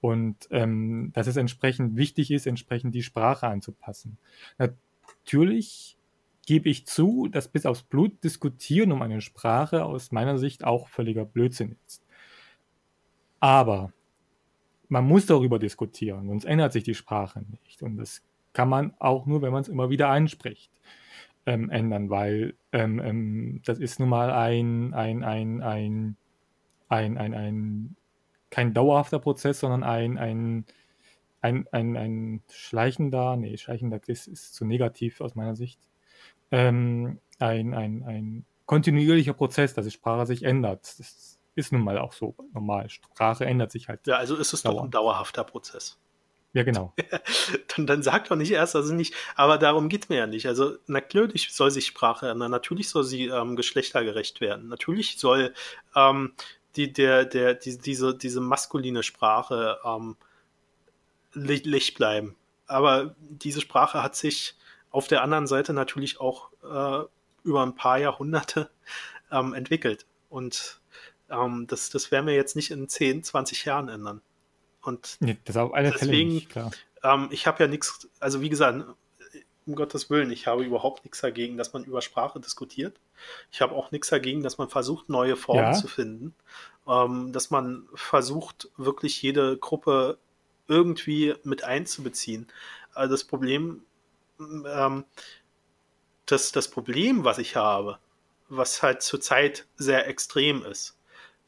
Und ähm, dass es entsprechend wichtig ist, entsprechend die Sprache anzupassen. Natürlich gebe ich zu, dass bis aufs Blut diskutieren um eine Sprache aus meiner Sicht auch völliger Blödsinn ist. Aber man muss darüber diskutieren, sonst ändert sich die Sprache nicht. Und das kann man auch nur, wenn man es immer wieder einspricht, ähm, ändern, weil ähm, ähm, das ist nun mal ein, ein, ein, ein, ein, ein, ein kein dauerhafter Prozess, sondern ein, ein, ein, ein, ein schleichender, nee, schleichender ist, ist zu negativ aus meiner Sicht, ähm, ein, ein, ein kontinuierlicher Prozess, dass die Sprache sich ändert. Das ist nun mal auch so normal. Sprache ändert sich halt. Ja, also ist es doch ein dauerhafter Prozess. Ja, genau. [LAUGHS] dann, dann sag doch nicht erst, also nicht, aber darum geht es mir ja nicht. Also natürlich soll sich Sprache ändern, natürlich soll sie ähm, geschlechtergerecht werden, natürlich soll ähm, die, der, der, die, diese, diese maskuline Sprache ähm, Licht bleiben. Aber diese Sprache hat sich auf der anderen Seite natürlich auch äh, über ein paar Jahrhunderte ähm, entwickelt. Und ähm, das, das werden wir jetzt nicht in 10, 20 Jahren ändern. Und nee, das auf alle deswegen, Fälle nicht, klar. Ähm, ich habe ja nichts, also wie gesagt, um Gottes Willen, ich habe überhaupt nichts dagegen, dass man über Sprache diskutiert. Ich habe auch nichts dagegen, dass man versucht, neue Formen ja. zu finden. Ähm, dass man versucht, wirklich jede Gruppe irgendwie mit einzubeziehen. Also das Problem, ähm, das, das Problem, was ich habe, was halt zurzeit sehr extrem ist,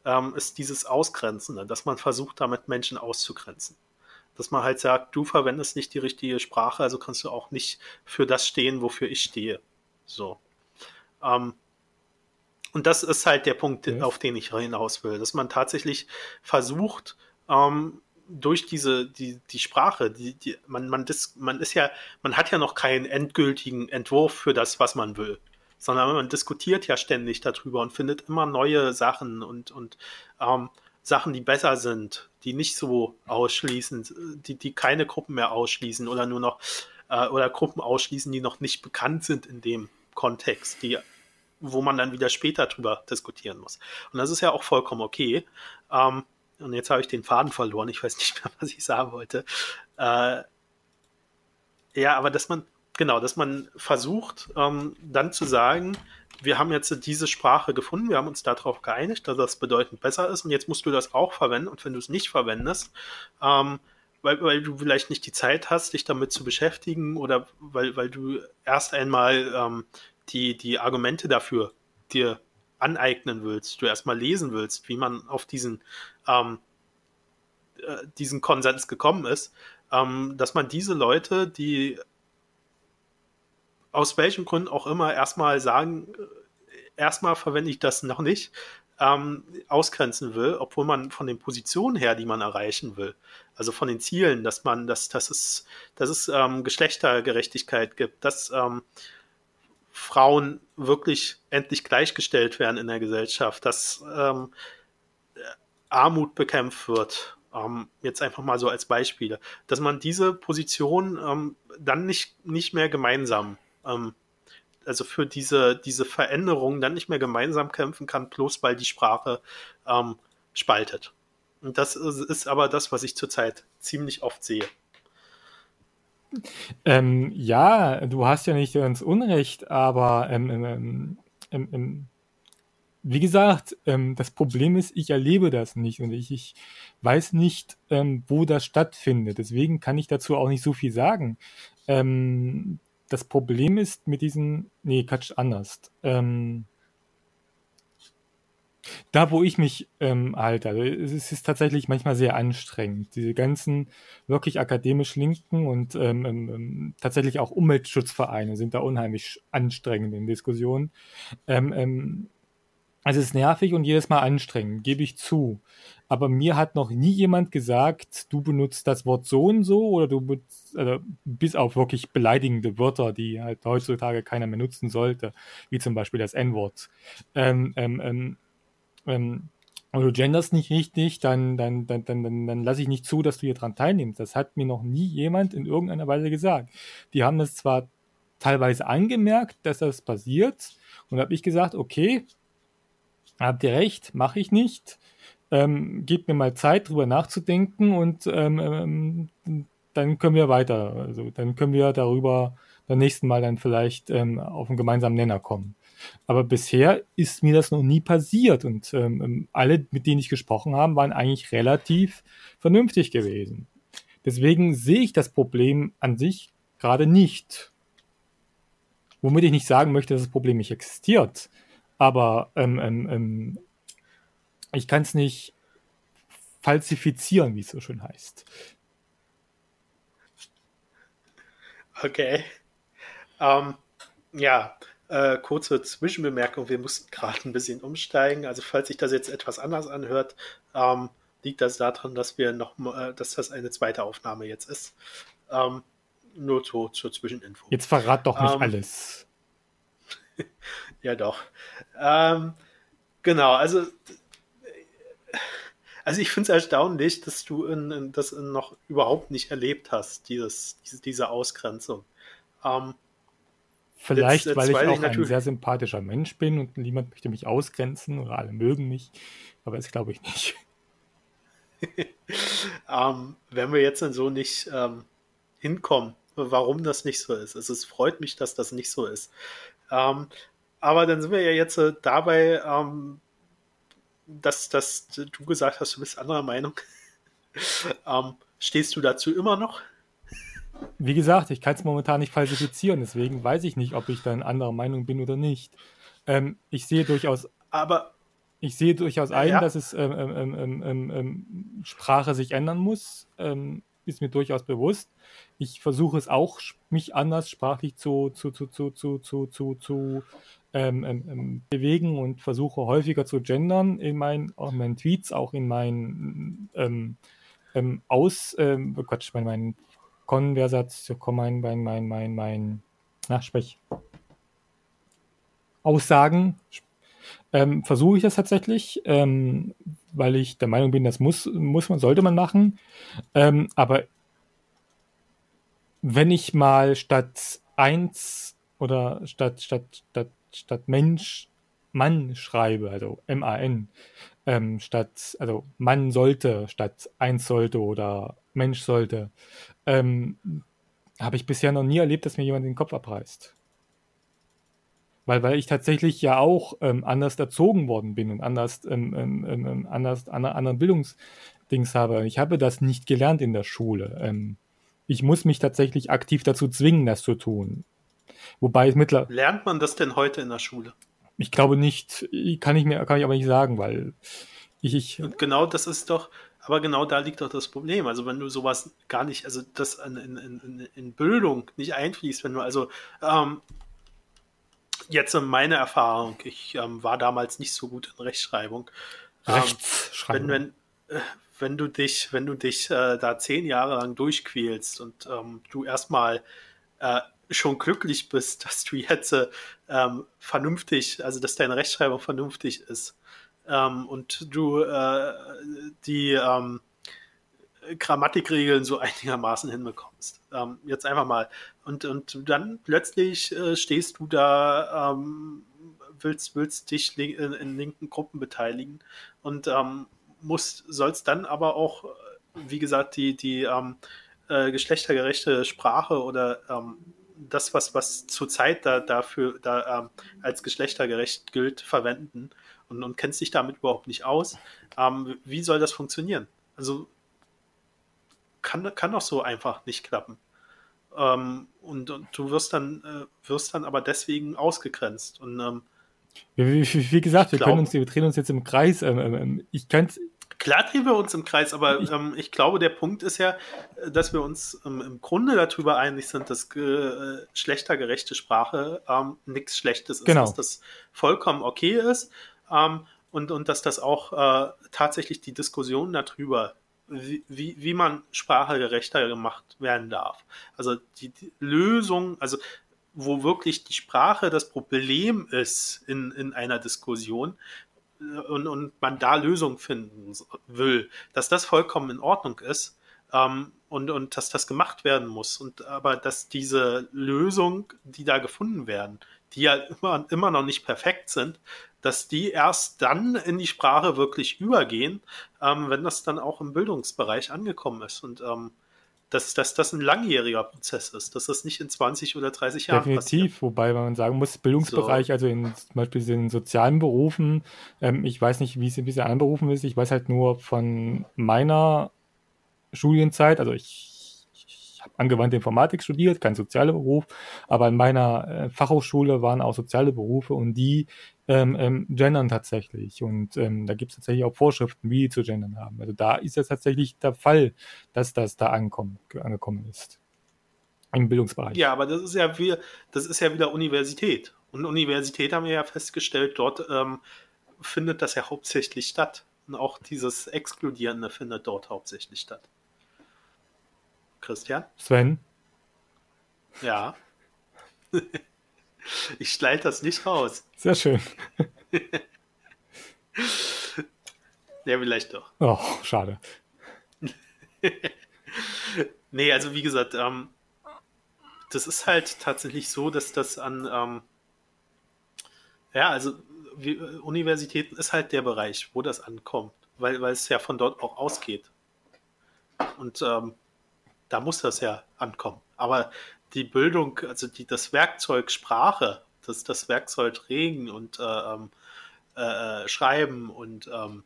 ähm, ist dieses Ausgrenzende, dass man versucht, damit Menschen auszugrenzen dass man halt sagt, du verwendest nicht die richtige Sprache, also kannst du auch nicht für das stehen, wofür ich stehe. So. Ähm, und das ist halt der Punkt, ja. auf den ich hinaus will, dass man tatsächlich versucht, ähm, durch diese, die, die Sprache, die, die, man, man, dis, man ist ja, man hat ja noch keinen endgültigen Entwurf für das, was man will, sondern man diskutiert ja ständig darüber und findet immer neue Sachen und, und ähm, Sachen, die besser sind, die nicht so ausschließen, die, die keine Gruppen mehr ausschließen oder nur noch äh, oder Gruppen ausschließen, die noch nicht bekannt sind in dem Kontext, die, wo man dann wieder später drüber diskutieren muss. Und das ist ja auch vollkommen okay. Ähm, und jetzt habe ich den Faden verloren, ich weiß nicht mehr, [LAUGHS] was ich sagen wollte. Äh, ja, aber dass man, genau, dass man versucht, ähm, dann zu sagen, wir haben jetzt diese Sprache gefunden, wir haben uns darauf geeinigt, dass das bedeutend besser ist. Und jetzt musst du das auch verwenden. Und wenn du es nicht verwendest, ähm, weil, weil du vielleicht nicht die Zeit hast, dich damit zu beschäftigen oder weil, weil du erst einmal ähm, die, die Argumente dafür dir aneignen willst, du erstmal lesen willst, wie man auf diesen, ähm, äh, diesen Konsens gekommen ist, ähm, dass man diese Leute, die aus welchen Gründen auch immer erstmal sagen, äh, erstmal verwende ich das noch nicht, ähm, ausgrenzen will, obwohl man von den Positionen her, die man erreichen will, also von den Zielen, dass man, dass, dass es, dass es ähm, Geschlechtergerechtigkeit gibt, dass ähm, Frauen wirklich endlich gleichgestellt werden in der Gesellschaft, dass ähm, Armut bekämpft wird. Ähm, jetzt einfach mal so als Beispiele, dass man diese Position ähm, dann nicht, nicht mehr gemeinsam ähm, also für diese, diese Veränderung dann nicht mehr gemeinsam kämpfen kann, bloß weil die Sprache ähm, spaltet. Und das ist aber das, was ich zurzeit ziemlich oft sehe. Ähm, ja, du hast ja nicht ganz Unrecht, aber ähm, ähm, ähm, ähm wie gesagt, ähm, das Problem ist, ich erlebe das nicht und ich, ich weiß nicht, wo das stattfindet. Deswegen kann ich dazu auch nicht so viel sagen das Problem ist mit diesen, nee, Quatsch, anders. Ähm, da, wo ich mich ähm, halte, also es ist tatsächlich manchmal sehr anstrengend. Diese ganzen wirklich akademisch Linken und ähm, ähm, ähm tatsächlich auch Umweltschutzvereine sind da unheimlich anstrengend in Diskussionen. Ähm, ähm, es ist nervig und jedes Mal anstrengend, gebe ich zu. Aber mir hat noch nie jemand gesagt, du benutzt das Wort so und so oder du benutzt, also bis auf wirklich beleidigende Wörter, die halt heutzutage keiner mehr nutzen sollte, wie zum Beispiel das N-Wort. Ähm, ähm, ähm, ähm, und du genders nicht richtig, dann, dann, dann, dann, dann, dann lasse ich nicht zu, dass du hier dran teilnimmst. Das hat mir noch nie jemand in irgendeiner Weise gesagt. Die haben das zwar teilweise angemerkt, dass das passiert, und habe ich gesagt, okay, habt ihr recht, mache ich nicht. Ähm, gebt mir mal Zeit, drüber nachzudenken und ähm, ähm, dann können wir weiter. Also dann können wir darüber beim nächsten Mal dann vielleicht ähm, auf einen gemeinsamen Nenner kommen. Aber bisher ist mir das noch nie passiert und ähm, ähm, alle, mit denen ich gesprochen habe, waren eigentlich relativ vernünftig gewesen. Deswegen sehe ich das Problem an sich gerade nicht. Womit ich nicht sagen möchte, dass das Problem nicht existiert. Aber ähm, ähm, ähm, ich kann es nicht falsifizieren, wie es so schön heißt. Okay. Ähm, ja, äh, kurze Zwischenbemerkung. Wir mussten gerade ein bisschen umsteigen. Also falls sich das jetzt etwas anders anhört, ähm, liegt das daran, dass wir noch, äh, dass das eine zweite Aufnahme jetzt ist. Ähm, nur zu, zur Zwischeninfo. Jetzt verrat doch nicht ähm, alles. [LAUGHS] ja, doch. Ähm, genau, also, also ich finde es erstaunlich, dass du in, in, das noch überhaupt nicht erlebt hast, dieses, diese, Ausgrenzung. Ähm, Vielleicht, jetzt, jetzt weil ich auch ich ein sehr sympathischer Mensch bin und niemand möchte mich ausgrenzen oder alle mögen mich, aber das glaube ich nicht. [LAUGHS] ähm, wenn wir jetzt dann so nicht ähm, hinkommen, warum das nicht so ist. Also es freut mich, dass das nicht so ist. Ähm, aber dann sind wir ja jetzt äh, dabei, ähm, dass, dass du gesagt hast, du bist anderer Meinung. [LAUGHS] ähm, stehst du dazu immer noch? Wie gesagt, ich kann es momentan nicht falsifizieren, deswegen weiß ich nicht, ob ich dann anderer Meinung bin oder nicht. Ähm, ich sehe durchaus. Aber. Ich sehe durchaus ein, ja. dass es ähm ähm, ähm, Sprache sich ändern muss. ist mir durchaus bewusst. Ich versuche es auch, mich anders sprachlich zu, zu, zu, zu, zu, zu, zu, zu ähm, ähm, ähm, bewegen und versuche häufiger zu gendern in meinen, auch in meinen Tweets, auch in meinen ähm, ähm, Aus, ähm, oh Gott, mein, mein Konversation, mein, mein, mein, mein, mein, na, sprich, Aussagen, ähm, versuche ich das tatsächlich, ähm, weil ich der Meinung bin, das muss, muss man, sollte man machen. Ähm, aber wenn ich mal statt eins oder statt, statt, statt statt Mensch Mann schreibe, also M-A-N, ähm, statt, also Mann sollte statt eins sollte oder Mensch sollte, ähm, habe ich bisher noch nie erlebt, dass mir jemand den Kopf abreißt. Weil, weil ich tatsächlich ja auch ähm, anders erzogen worden bin und anders, ähm, ähm, ähm, anders andere, anderen Bildungsdings habe. Ich habe das nicht gelernt in der Schule. Ähm, ich muss mich tatsächlich aktiv dazu zwingen, das zu tun. Wobei es mittlerweile. Lernt man das denn heute in der Schule? Ich glaube nicht, kann ich mir, kann ich aber nicht sagen, weil ich. ich Und genau das ist doch, aber genau da liegt doch das Problem. Also wenn du sowas gar nicht, also das in, in, in, Bildung nicht einfließt, wenn du also ähm, Jetzt meine Erfahrung. Ich ähm, war damals nicht so gut in Rechtschreibung. Rechtschreibung. Ähm, wenn, wenn, wenn du dich, wenn du dich äh, da zehn Jahre lang durchquälst und ähm, du erstmal äh, schon glücklich bist, [LAUGHS] dass du jetzt ähm, vernünftig, also dass deine Rechtschreibung vernünftig ist ähm, und du äh, die ähm, Grammatikregeln so [LAUGHS] einigermaßen hinbekommst. Ähm, jetzt einfach mal. Und, und dann plötzlich äh, stehst du da, ähm, willst, willst dich in, in, linken Gruppen beteiligen und ähm, musst, sollst dann aber auch, wie gesagt, die, die ähm, äh, geschlechtergerechte Sprache oder ähm, das, was, was zurzeit da, dafür da, ähm, als geschlechtergerecht gilt, verwenden und, und kennst dich damit überhaupt nicht aus. Ähm, wie soll das funktionieren? Also kann, kann doch so einfach nicht klappen. Ähm, und, und, du wirst dann, äh, wirst dann aber deswegen ausgegrenzt. Und ähm, wie, wie, wie, gesagt, wir glaub, können uns, wir drehen uns jetzt im Kreis. Ähm, ähm, ich kann Klar drehen wir uns im Kreis, aber ich, ähm, ich, glaube, der Punkt ist ja, dass wir uns ähm, im Grunde darüber einig sind, dass äh, geschlechtergerechte Sprache ähm, nichts Schlechtes ist, genau. dass das vollkommen okay ist ähm, und, und dass das auch äh, tatsächlich die Diskussion darüber, wie, wie, wie man Sprache gerechter gemacht werden darf. Also die, die Lösung, also wo wirklich die Sprache das Problem ist in, in einer Diskussion, und, und man da Lösungen finden will, dass das vollkommen in Ordnung ist ähm, und, und dass das gemacht werden muss. Und aber dass diese Lösungen, die da gefunden werden, die ja immer, immer noch nicht perfekt sind, dass die erst dann in die Sprache wirklich übergehen, ähm, wenn das dann auch im Bildungsbereich angekommen ist. Und ähm, dass, dass das ein langjähriger Prozess ist, dass das nicht in 20 oder 30 Jahren Definitiv, passiert. wobei man sagen muss, Bildungsbereich, so. also in, zum Beispiel in sozialen Berufen, ähm, ich weiß nicht, wie es in anderen Berufen ist, ich weiß halt nur von meiner Studienzeit, also ich habe angewandte Informatik studiert, kein sozialer Beruf, aber in meiner äh, Fachhochschule waren auch soziale Berufe und die ähm, ähm, gendern tatsächlich. Und ähm, da gibt es tatsächlich auch Vorschriften, wie die zu gendern haben. Also da ist es tatsächlich der Fall, dass das da ankommen, angekommen ist. Im Bildungsbereich. Ja, aber das ist ja wie, das ist ja wieder Universität. Und Universität haben wir ja festgestellt, dort ähm, findet das ja hauptsächlich statt. Und auch dieses Exkludierende findet dort hauptsächlich statt. Christian? Sven? Ja. [LAUGHS] ich schneide das nicht raus. Sehr schön. [LAUGHS] ja, vielleicht doch. Oh, schade. [LAUGHS] nee, also wie gesagt, ähm, das ist halt tatsächlich so, dass das an, ähm, ja, also wie, Universitäten ist halt der Bereich, wo das ankommt, weil, weil es ja von dort auch ausgeht. Und ähm, da muss das ja ankommen. Aber die Bildung, also die, das Werkzeug Sprache, das, das Werkzeug Regen und äh, ähm, äh, Schreiben und ähm,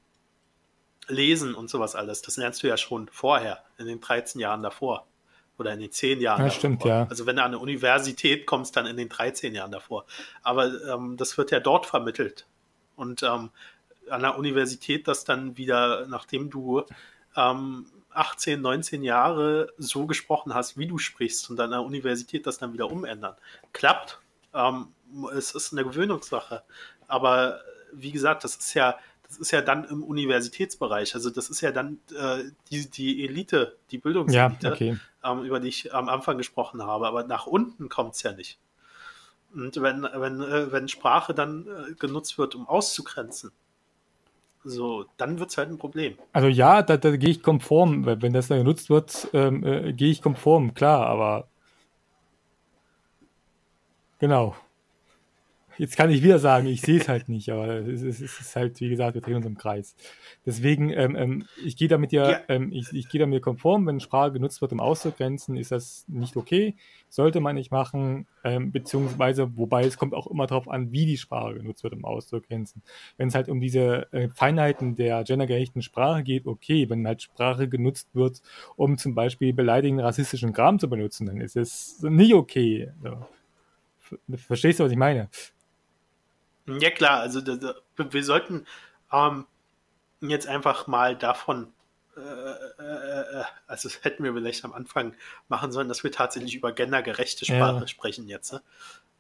Lesen und sowas alles, das lernst du ja schon vorher, in den 13 Jahren davor. Oder in den 10 Jahren. Ja, stimmt, ja. Also wenn du an eine Universität kommst, dann in den 13 Jahren davor. Aber ähm, das wird ja dort vermittelt. Und ähm, an der Universität das dann wieder, nachdem du ähm, 18, 19 Jahre so gesprochen hast, wie du sprichst und an der Universität das dann wieder umändern. Klappt. Ähm, es ist eine Gewöhnungssache. Aber wie gesagt, das ist ja, das ist ja dann im Universitätsbereich. Also das ist ja dann äh, die, die Elite, die Bildungselite, ja, okay. ähm, über die ich am Anfang gesprochen habe. Aber nach unten kommt es ja nicht. Und wenn, wenn, äh, wenn Sprache dann äh, genutzt wird, um auszugrenzen, so, dann wird es halt ein Problem. Also ja, da, da gehe ich konform. Wenn das dann genutzt wird, ähm, äh, gehe ich konform, klar, aber genau. Jetzt kann ich wieder sagen, ich sehe es halt nicht, aber es ist, es ist, halt, wie gesagt, wir drehen uns im Kreis. Deswegen, ähm, ähm, ich gehe damit ja, ja. Ähm, ich, ich gehe damit konform, wenn Sprache genutzt wird, um auszugrenzen, ist das nicht okay, sollte man nicht machen, ähm, beziehungsweise, wobei es kommt auch immer darauf an, wie die Sprache genutzt wird, um auszugrenzen. Wenn es halt um diese äh, Feinheiten der gendergerechten Sprache geht, okay, wenn halt Sprache genutzt wird, um zum Beispiel beleidigenden rassistischen Kram zu benutzen, dann ist es nicht okay. Also, verstehst du, was ich meine? Ja klar, also wir sollten ähm, jetzt einfach mal davon, äh, äh, äh, also hätten wir vielleicht am Anfang machen sollen, dass wir tatsächlich über gendergerechte Sprache ja. sprechen jetzt. Ne?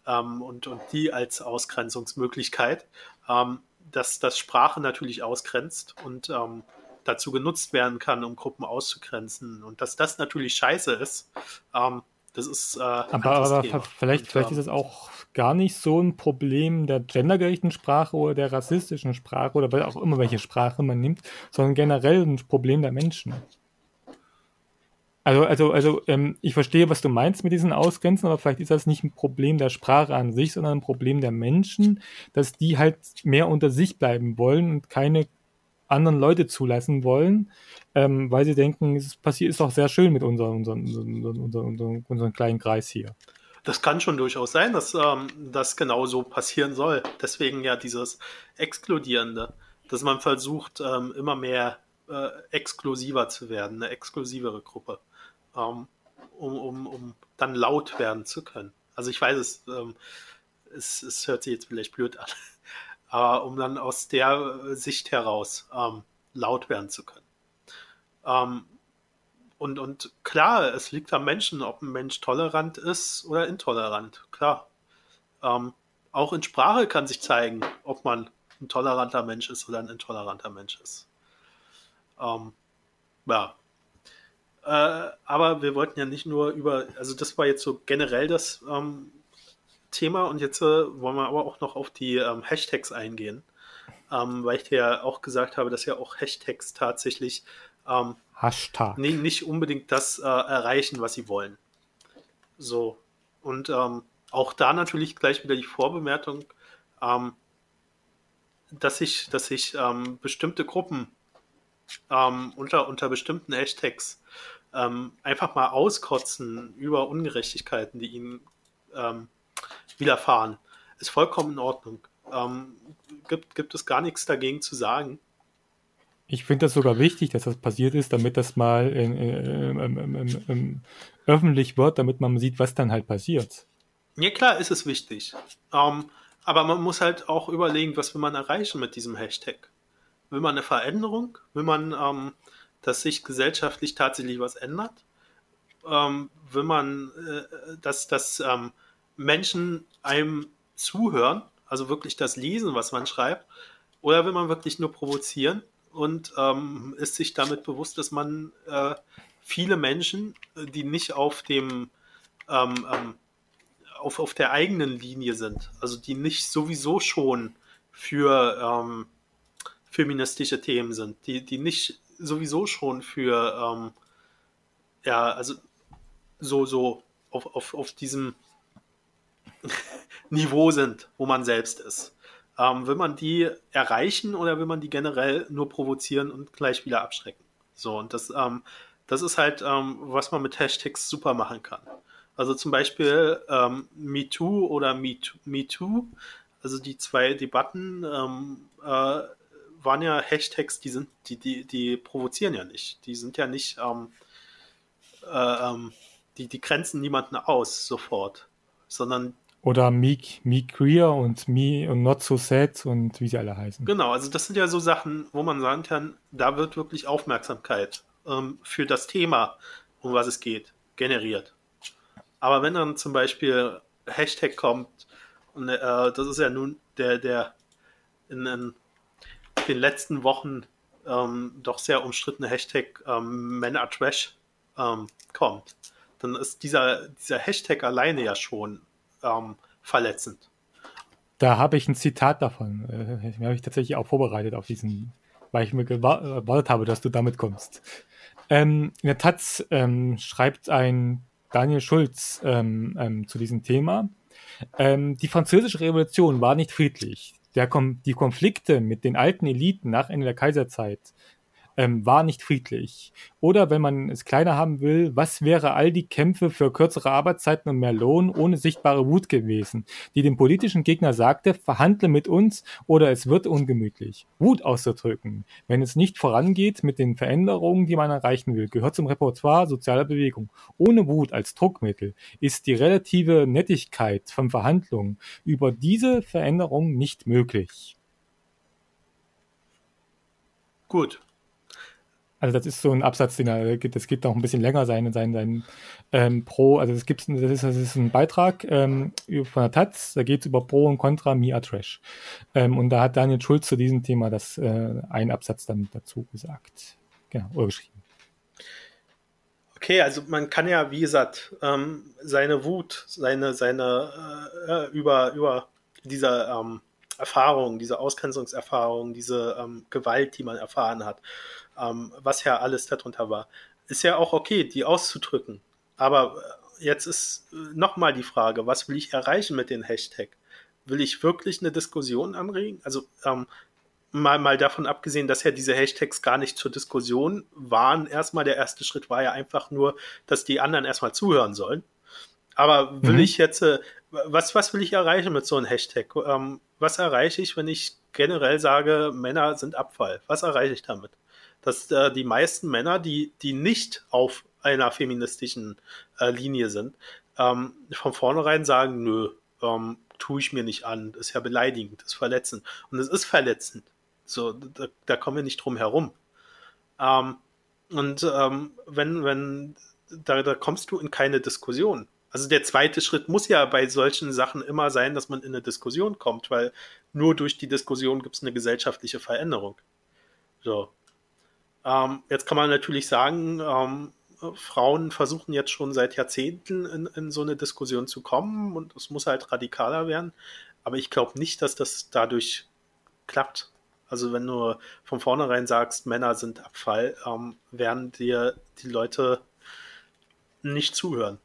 ähm, und, und die als Ausgrenzungsmöglichkeit, ähm, dass das Sprache natürlich ausgrenzt und ähm, dazu genutzt werden kann, um Gruppen auszugrenzen. Und dass das natürlich scheiße ist, ähm, das ist. Äh, aber, aber vielleicht, und, vielleicht ist es auch gar nicht so ein Problem der gendergerechten Sprache oder der rassistischen Sprache oder auch immer welche Sprache man nimmt, sondern generell ein Problem der Menschen. Also, also, also ähm, ich verstehe, was du meinst mit diesen Ausgrenzen, aber vielleicht ist das nicht ein Problem der Sprache an sich, sondern ein Problem der Menschen, dass die halt mehr unter sich bleiben wollen und keine anderen Leute zulassen wollen, ähm, weil sie denken, es passiert ist doch sehr schön mit unserem, unserem, unserem, unserem, unserem kleinen Kreis hier. Das kann schon durchaus sein, dass ähm, das genau so passieren soll. Deswegen ja dieses Exkludierende, dass man versucht, ähm, immer mehr äh, exklusiver zu werden, eine exklusivere Gruppe ähm, um, um, um dann laut werden zu können. Also ich weiß es, ähm, es, es hört sich jetzt vielleicht blöd an, [LAUGHS] aber um dann aus der Sicht heraus ähm, laut werden zu können. Und, und klar, es liegt am Menschen, ob ein Mensch tolerant ist oder intolerant. Klar. Ähm, auch in Sprache kann sich zeigen, ob man ein toleranter Mensch ist oder ein intoleranter Mensch ist. Ähm, ja, äh, aber wir wollten ja nicht nur über, also das war jetzt so generell das ähm, Thema und jetzt äh, wollen wir aber auch noch auf die ähm, Hashtags eingehen, ähm, weil ich dir ja auch gesagt habe, dass ja auch Hashtags tatsächlich ähm, Hashtag. Nee, nicht unbedingt das äh, erreichen, was sie wollen. So. Und ähm, auch da natürlich gleich wieder die Vorbemerkung, ähm, dass sich dass ich bestimmte Gruppen unter, unter bestimmten Hashtags ähm, einfach mal auskotzen über Ungerechtigkeiten, die ihnen ähm, widerfahren, ist vollkommen in Ordnung. Ähm, gibt, gibt es gar nichts dagegen zu sagen. Ich finde das sogar wichtig, dass das passiert ist, damit das mal in, in, in, öffentlich wird, damit man sieht, was dann halt passiert. Ja, klar ist es wichtig. Ähm, aber man muss halt auch überlegen, was will man erreichen mit diesem Hashtag. Will man eine Veränderung? Will man ähm, dass sich gesellschaftlich tatsächlich was ändert. Ähm, wenn man, äh, dass, dass ähm, Menschen einem zuhören, also wirklich das lesen, was man schreibt, oder will man wirklich nur provozieren und ähm, ist sich damit bewusst, dass man äh, viele Menschen, die nicht auf dem ähm, ähm, auf, auf der eigenen Linie sind, also die nicht sowieso schon für ähm, feministische Themen sind, die, die nicht sowieso schon für, ähm, ja, also so, so auf, auf, auf diesem [LAUGHS] Niveau sind, wo man selbst ist. Ähm, will man die erreichen oder will man die generell nur provozieren und gleich wieder abschrecken? So, und das, ähm, das ist halt, ähm, was man mit Hashtags super machen kann. Also zum Beispiel ähm, MeToo oder MeToo, Me also die zwei Debatten ähm, äh, waren ja Hashtags, die sind, die, die, die provozieren ja nicht. Die sind ja nicht, ähm, äh, ähm, die, die grenzen niemanden aus sofort, sondern oder Me, me Queer und Me und Not So Sad und wie sie alle heißen. Genau, also das sind ja so Sachen, wo man sagen kann, da wird wirklich Aufmerksamkeit ähm, für das Thema, um was es geht, generiert. Aber wenn dann zum Beispiel Hashtag kommt, und äh, das ist ja nun der, der in, in den letzten Wochen ähm, doch sehr umstrittene Hashtag ähm, Men are Trash ähm, kommt, dann ist dieser, dieser Hashtag alleine ja schon ähm, verletzend. Da habe ich ein Zitat davon. Äh, habe ich tatsächlich auch vorbereitet auf diesen, weil ich mir gewartet habe, dass du damit kommst. Ähm, in der Taz ähm, schreibt ein Daniel Schulz ähm, ähm, zu diesem Thema. Ähm, die französische Revolution war nicht friedlich der, die Konflikte mit den alten Eliten nach Ende der Kaiserzeit ähm, war nicht friedlich. Oder wenn man es kleiner haben will, was wäre all die Kämpfe für kürzere Arbeitszeiten und mehr Lohn ohne sichtbare Wut gewesen, die dem politischen Gegner sagte, verhandle mit uns oder es wird ungemütlich. Wut auszudrücken, wenn es nicht vorangeht mit den Veränderungen, die man erreichen will, gehört zum Repertoire sozialer Bewegung. Ohne Wut als Druckmittel ist die relative Nettigkeit von Verhandlungen über diese Veränderung nicht möglich. Gut, also das ist so ein Absatz, den er, das geht noch ein bisschen länger sein, sein, sein ähm, pro, also es gibt, das ist, das ist ein Beitrag ähm, von der Taz, da geht es über Pro und Contra Mia Trash. Ähm, und da hat Daniel Schulz zu diesem Thema das äh, ein Absatz dann dazu gesagt. Genau, oder geschrieben. Okay, also man kann ja, wie gesagt, ähm, seine Wut, seine, seine äh, über, über diese ähm, Erfahrung, diese Ausgrenzungserfahrung, diese ähm, Gewalt, die man erfahren hat, ähm, was ja alles darunter war, ist ja auch okay, die auszudrücken. Aber äh, jetzt ist äh, nochmal die Frage, was will ich erreichen mit dem Hashtag? Will ich wirklich eine Diskussion anregen? Also ähm, mal, mal davon abgesehen, dass ja diese Hashtags gar nicht zur Diskussion waren. Erstmal der erste Schritt war ja einfach nur, dass die anderen erstmal zuhören sollen. Aber will mhm. ich jetzt, äh, was, was will ich erreichen mit so einem Hashtag? Ähm, was erreiche ich, wenn ich generell sage, Männer sind Abfall? Was erreiche ich damit? Dass äh, die meisten Männer, die, die nicht auf einer feministischen äh, Linie sind, ähm, von vornherein sagen, nö, ähm, tue ich mir nicht an, das ist ja beleidigend, das ist verletzend. Und es ist verletzend. So, da, da, kommen wir nicht drum herum. Ähm, und ähm, wenn, wenn, da, da kommst du in keine Diskussion. Also der zweite Schritt muss ja bei solchen Sachen immer sein, dass man in eine Diskussion kommt, weil nur durch die Diskussion gibt es eine gesellschaftliche Veränderung. So. Ähm, jetzt kann man natürlich sagen, ähm, Frauen versuchen jetzt schon seit Jahrzehnten in, in, so eine Diskussion zu kommen und es muss halt radikaler werden. Aber ich glaube nicht, dass das dadurch klappt. Also wenn du von vornherein sagst, Männer sind Abfall, ähm, werden dir die Leute nicht zuhören.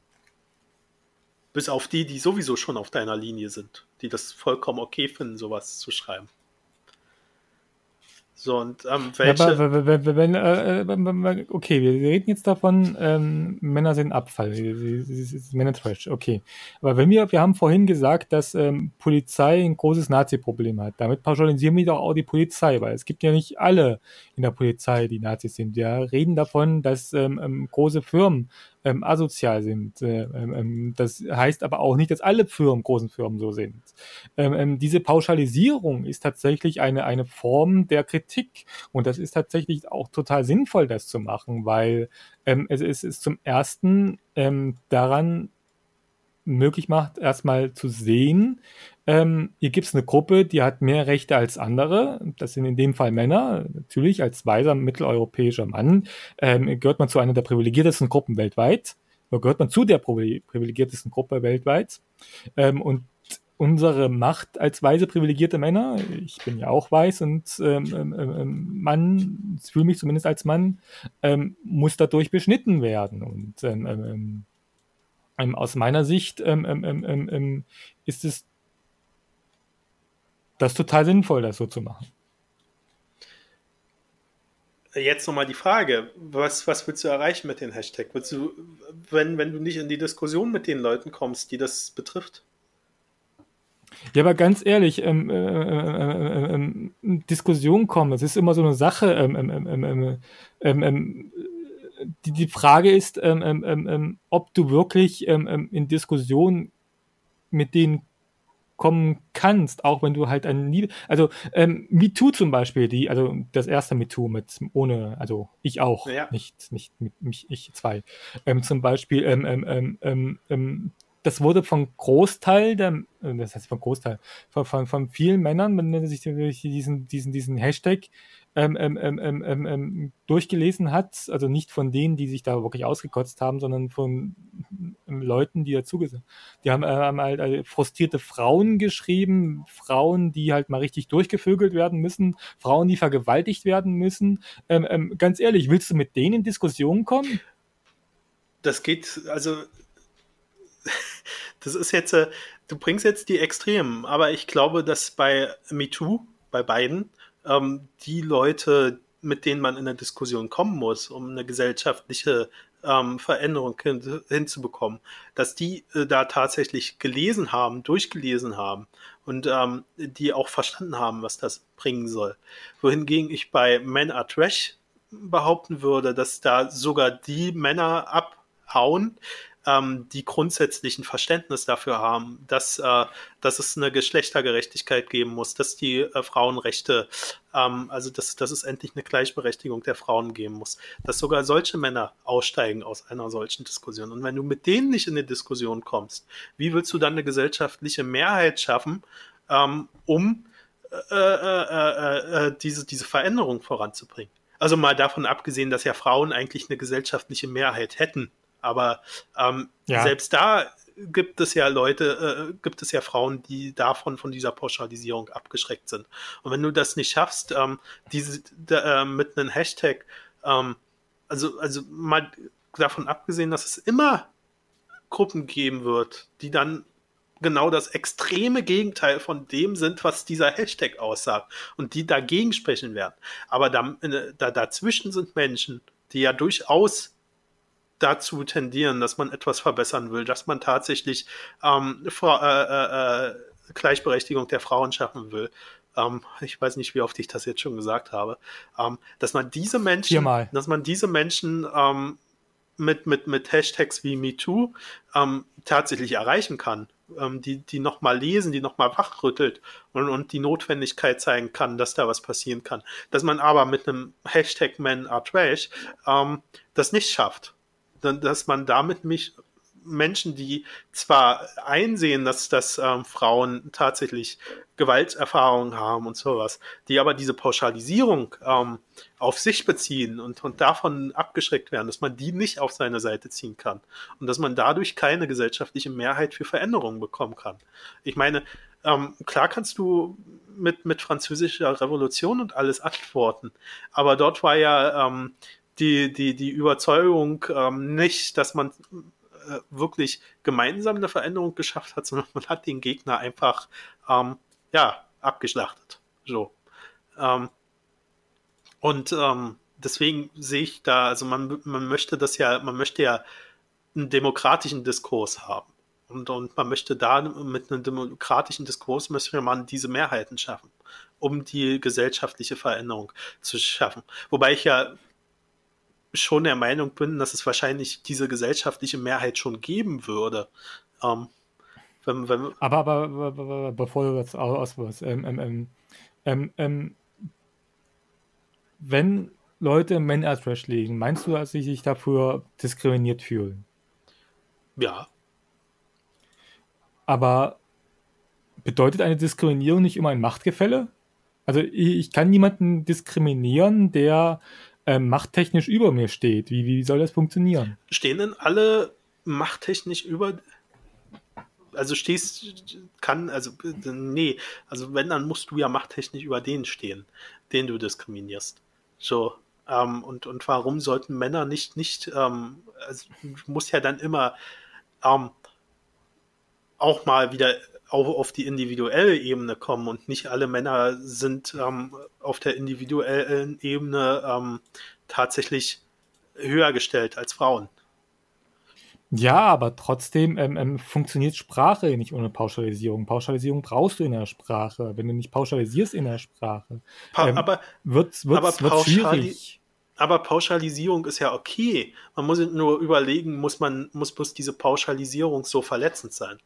Bis auf die, die sowieso schon auf deiner Linie sind, die das vollkommen okay finden, sowas zu schreiben. So, und ähm, welche. Aber, wenn, äh, äh okay, wir reden jetzt davon, ähm, Männer sind Abfall, Männer Trash, okay. Aber wenn wir, wir haben vorhin gesagt, dass ähm, Polizei ein großes Nazi-Problem hat. Damit pauschalisieren wir doch auch die Polizei, weil es gibt ja nicht alle in der Polizei, die Nazis sind. Wir reden davon, dass ähm, ähm große Firmen ähm, asozial sind. Äh, ähm, ähm, das heißt aber auch nicht, dass alle Firmen, großen Firmen so sind. Ähm, ähm, diese Pauschalisierung ist tatsächlich eine, eine Form der Kritik und das ist tatsächlich auch total sinnvoll, das zu machen, weil ähm, es, es ist zum ersten daran möglich macht, erstmal zu sehen, ähm, hier gibt es eine Gruppe, die hat mehr Rechte als andere. Das sind in dem Fall Männer. Natürlich, als weiser mitteleuropäischer Mann ähm, gehört man zu einer der privilegiertesten Gruppen weltweit. Oder gehört man zu der privilegiertesten Gruppe weltweit. Ähm, und unsere Macht als weise privilegierte Männer, ich bin ja auch weiß und ähm, ähm, ähm Mann, fühle mich zumindest als Mann, muss dadurch beschnitten werden. Und aus meiner Sicht ist es das ist total sinnvoll, das so zu machen. Jetzt nochmal die Frage, was, was willst du erreichen mit dem Hashtag? Willst du, wenn, wenn du nicht in die Diskussion mit den Leuten kommst, die das betrifft? Ja, aber ganz ehrlich, ähm, äh, äh, äh, Diskussion kommen, das ist immer so eine Sache. die, die Frage ist, ob du wirklich in Diskussion mit denen kommen kannst, auch wenn du halt ein Liebe, also ähm, MeToo zum Beispiel, die, also das erste MeToo mit ohne, also ich auch, ja. nicht, nicht mit mich, ich zwei, ähm, zum Beispiel, ähm, ähm, ähm, ähm, ähm das wurde von Großteil der, äh, das heißt von Großteil, von, von, von vielen Männern, wenn man sich diesen, diesen, diesen Hashtag ähm, ähm, ähm, ähm, ähm, durchgelesen hat, also nicht von denen, die sich da wirklich ausgekotzt haben, sondern von Leuten, die dazu sind. Die haben, äh, haben halt äh, frustrierte Frauen geschrieben, Frauen, die halt mal richtig durchgevögelt werden müssen, Frauen, die vergewaltigt werden müssen. Ganz ehrlich, willst du mit denen in Diskussion kommen? Das geht, also [LAUGHS] das ist jetzt, äh, du bringst jetzt die Extremen, aber ich glaube, dass bei MeToo, bei beiden, ähm, die Leute, mit denen man in eine Diskussion kommen muss, um eine gesellschaftliche ähm, Veränderung hin, hinzubekommen, dass die äh, da tatsächlich gelesen haben, durchgelesen haben und ähm, die auch verstanden haben, was das bringen soll. Wohingegen ich bei Men Are Trash behaupten würde, dass da sogar die Männer abhauen, ähm, die grundsätzlichen Verständnis dafür haben, dass, äh, dass es eine Geschlechtergerechtigkeit geben muss, dass die äh, Frauenrechte, ähm, also dass, dass es endlich eine Gleichberechtigung der Frauen geben muss, dass sogar solche Männer aussteigen aus einer solchen Diskussion. Und wenn du mit denen nicht in eine Diskussion kommst, wie willst du dann eine gesellschaftliche Mehrheit schaffen, ähm, um äh, äh, äh, äh diese, diese Veränderung voranzubringen? Also mal davon abgesehen, dass ja Frauen eigentlich eine gesellschaftliche Mehrheit hätten aber ähm, ja. selbst da gibt es ja Leute, äh, gibt es ja Frauen, die davon von dieser Pauschalisierung abgeschreckt sind. Und wenn du das nicht schaffst, ähm, diese da, äh, mit einem Hashtag, ähm, also also mal davon abgesehen, dass es immer Gruppen geben wird, die dann genau das extreme Gegenteil von dem sind, was dieser Hashtag aussagt und die dagegen sprechen werden. Aber da, äh, da, dazwischen sind Menschen, die ja durchaus dazu tendieren, dass man etwas verbessern will, dass man tatsächlich ähm, Fra äh, äh, Gleichberechtigung der Frauen schaffen will. Ähm, ich weiß nicht, wie oft ich das jetzt schon gesagt habe, ähm, dass man diese Menschen, Viermal. dass man diese Menschen ähm, mit, mit, mit Hashtags wie MeToo ähm, tatsächlich erreichen kann, ähm, die, die nochmal lesen, die nochmal wachrüttelt und, und die Notwendigkeit zeigen kann, dass da was passieren kann. Dass man aber mit einem Hashtag Men are Trash ähm, das nicht schafft dass man damit mich Menschen, die zwar einsehen, dass, dass ähm, Frauen tatsächlich Gewalterfahrungen haben und sowas, die aber diese Pauschalisierung ähm, auf sich beziehen und, und davon abgeschreckt werden, dass man die nicht auf seine Seite ziehen kann und dass man dadurch keine gesellschaftliche Mehrheit für Veränderungen bekommen kann. Ich meine, ähm, klar kannst du mit, mit französischer Revolution und alles antworten, aber dort war ja ähm, die, die, die Überzeugung ähm, nicht, dass man äh, wirklich gemeinsam eine Veränderung geschafft hat, sondern man hat den Gegner einfach ähm, ja, abgeschlachtet. So. Ähm, und ähm, deswegen sehe ich da, also man, man möchte das ja, man möchte ja einen demokratischen Diskurs haben. Und, und man möchte da mit einem demokratischen Diskurs möchte man diese Mehrheiten schaffen, um die gesellschaftliche Veränderung zu schaffen. Wobei ich ja schon der Meinung bin, dass es wahrscheinlich diese gesellschaftliche Mehrheit schon geben würde. Ähm, wenn, wenn aber, aber, aber, aber, bevor du jetzt auswirfst, ähm, ähm, ähm, ähm, wenn Leute Men Trash legen, meinst du, dass sie sich dafür diskriminiert fühlen? Ja. Aber bedeutet eine Diskriminierung nicht immer ein Machtgefälle? Also ich kann niemanden diskriminieren, der ähm, machttechnisch über mir steht. Wie, wie soll das funktionieren? Stehen denn alle machttechnisch über also stehst, kann, also, nee, also wenn, dann musst du ja machttechnisch über den stehen, den du diskriminierst. So, ähm, und, und warum sollten Männer nicht, nicht, ähm, also, muss ja dann immer ähm, auch mal wieder auch auf die individuelle Ebene kommen und nicht alle Männer sind ähm, auf der individuellen Ebene ähm, tatsächlich höher gestellt als Frauen. Ja, aber trotzdem ähm, ähm, funktioniert Sprache nicht ohne Pauschalisierung. Pauschalisierung brauchst du in der Sprache. Wenn du nicht pauschalisierst in der Sprache, pa ähm, aber, wird es schwierig. Aber Pauschalisierung ist ja okay. Man muss nur überlegen, muss man muss bloß diese Pauschalisierung so verletzend sein?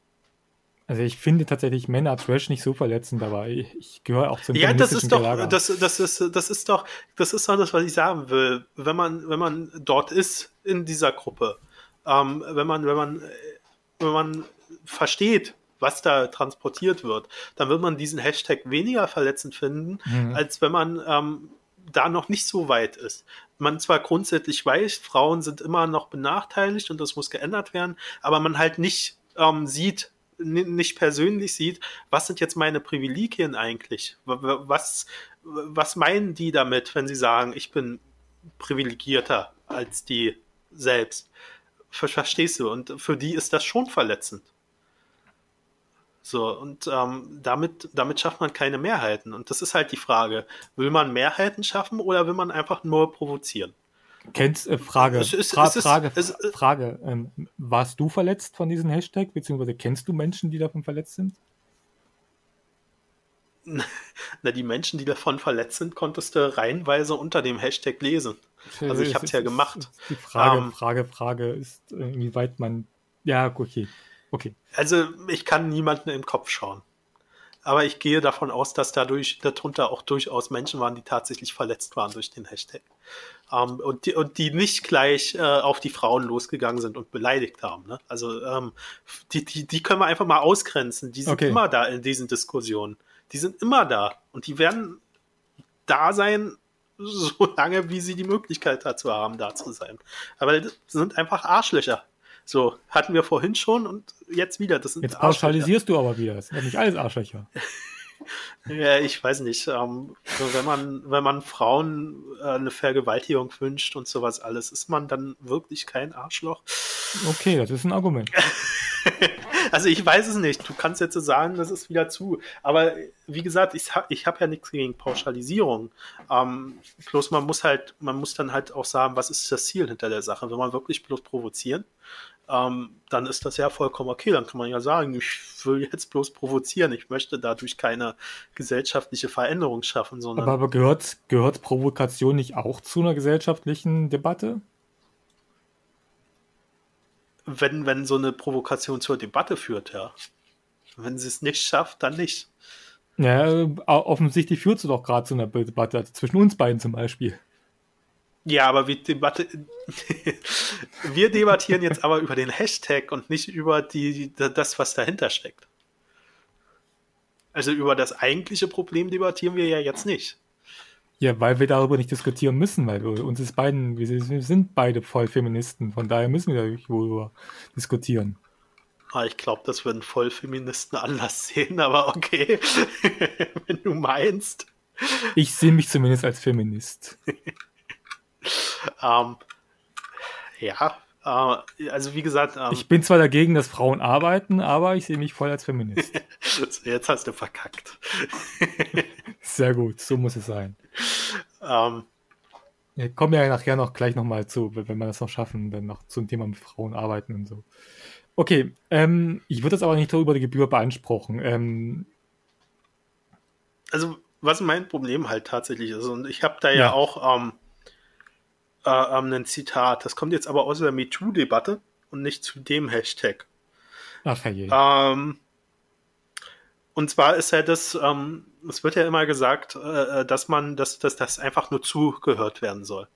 Also ich finde tatsächlich Männer Trash nicht so verletzend, aber ich, gehöre auch zum Ja, das ist doch, das, das ist, das ist doch, das ist doch das, was ich sagen will. Wenn man, wenn man dort ist in dieser Gruppe, ähm, wenn man, wenn man, wenn man versteht, was da transportiert wird, dann wird man diesen Hashtag weniger verletzend finden, mhm. als wenn man ähm, da noch nicht so weit ist. Man zwar grundsätzlich weiß, Frauen sind immer noch benachteiligt und das muss geändert werden, aber man halt nicht ähm, sieht, nicht persönlich sieht, was sind jetzt meine Privilegien eigentlich? Was, was meinen die damit, wenn sie sagen, ich bin privilegierter als die selbst? Verstehst du? Und für die ist das schon verletzend. So, und ähm, damit, damit schafft man keine Mehrheiten. Und das ist halt die Frage. Will man Mehrheiten schaffen oder will man einfach nur provozieren? Kennst, äh, Frage, es ist, Fra es Frage, ist, es, Frage, ähm, warst du verletzt von diesem Hashtag, beziehungsweise kennst du Menschen, die davon verletzt sind? [LAUGHS] Na, die Menschen, die davon verletzt sind, konntest du reihenweise unter dem Hashtag lesen. Also ich habe es ja gemacht. Die Frage, um, ähm, Frage, Frage ist, inwieweit man Ja, okay. Okay. Also ich kann niemanden im Kopf schauen. Aber ich gehe davon aus, dass dadurch darunter auch durchaus Menschen waren, die tatsächlich verletzt waren durch den Hashtag. Ähm, und, die, und die nicht gleich äh, auf die Frauen losgegangen sind und beleidigt haben. Ne? Also ähm, die, die, die können wir einfach mal ausgrenzen. Die sind okay. immer da in diesen Diskussionen. Die sind immer da. Und die werden da sein, [LAUGHS] so lange, wie sie die Möglichkeit dazu haben, da zu sein. Aber das sind einfach Arschlöcher. So, hatten wir vorhin schon und jetzt wieder. Das sind jetzt pauschalisierst du aber wieder. Das sind ja nicht alles Arschlöcher. [LAUGHS] ja, ich weiß nicht. Ähm, wenn man, wenn man Frauen äh, eine Vergewaltigung wünscht und sowas alles, ist man dann wirklich kein Arschloch? Okay, das ist ein Argument. [LAUGHS] also ich weiß es nicht. Du kannst jetzt sagen, das ist wieder zu. Aber wie gesagt, ich, ha ich habe ja nichts gegen Pauschalisierung. Ähm, bloß man muss halt, man muss dann halt auch sagen, was ist das Ziel hinter der Sache? Wenn man wirklich bloß provozieren, ähm, dann ist das ja vollkommen okay. Dann kann man ja sagen, ich will jetzt bloß provozieren. Ich möchte dadurch keine gesellschaftliche Veränderung schaffen. Sondern aber, aber gehört, gehört Provokation nicht auch zu einer gesellschaftlichen Debatte? Wenn, wenn so eine Provokation zur Debatte führt, ja. Wenn sie es nicht schafft, dann nicht. Ja, offensichtlich führt sie doch gerade zu einer Debatte, also zwischen uns beiden zum Beispiel. Ja, aber wir, Debatte, [LAUGHS] wir debattieren jetzt aber über den Hashtag und nicht über die, das, was dahinter steckt. Also über das eigentliche Problem debattieren wir ja jetzt nicht. Ja, weil wir darüber nicht diskutieren müssen, weil wir, uns ist beiden, wir sind beide voll Feministen, von daher müssen wir darüber diskutieren. Ah, ich glaube, das würden Vollfeministen anders sehen, aber okay, [LAUGHS] wenn du meinst. Ich sehe mich zumindest als Feminist. [LAUGHS] ähm, ja, äh, also wie gesagt. Ähm, ich bin zwar dagegen, dass Frauen arbeiten, aber ich sehe mich voll als Feminist. [LAUGHS] Jetzt hast du verkackt. [LAUGHS] Sehr gut, so muss es sein. Ähm, wir kommen ja nachher noch gleich nochmal zu, wenn wir das noch schaffen, dann noch zum Thema mit Frauen arbeiten und so. Okay, ähm, ich würde das aber nicht über die Gebühr beanspruchen. Ähm, also, was mein Problem halt tatsächlich ist, und ich habe da ja, ja auch ähm, äh, ähm, ein Zitat. Das kommt jetzt aber aus der MeToo-Debatte und nicht zu dem Hashtag. Ach, herrje. Ähm, und zwar ist ja das, ähm, es wird ja immer gesagt, äh, äh dass man, dass, dass das einfach nur zugehört werden soll.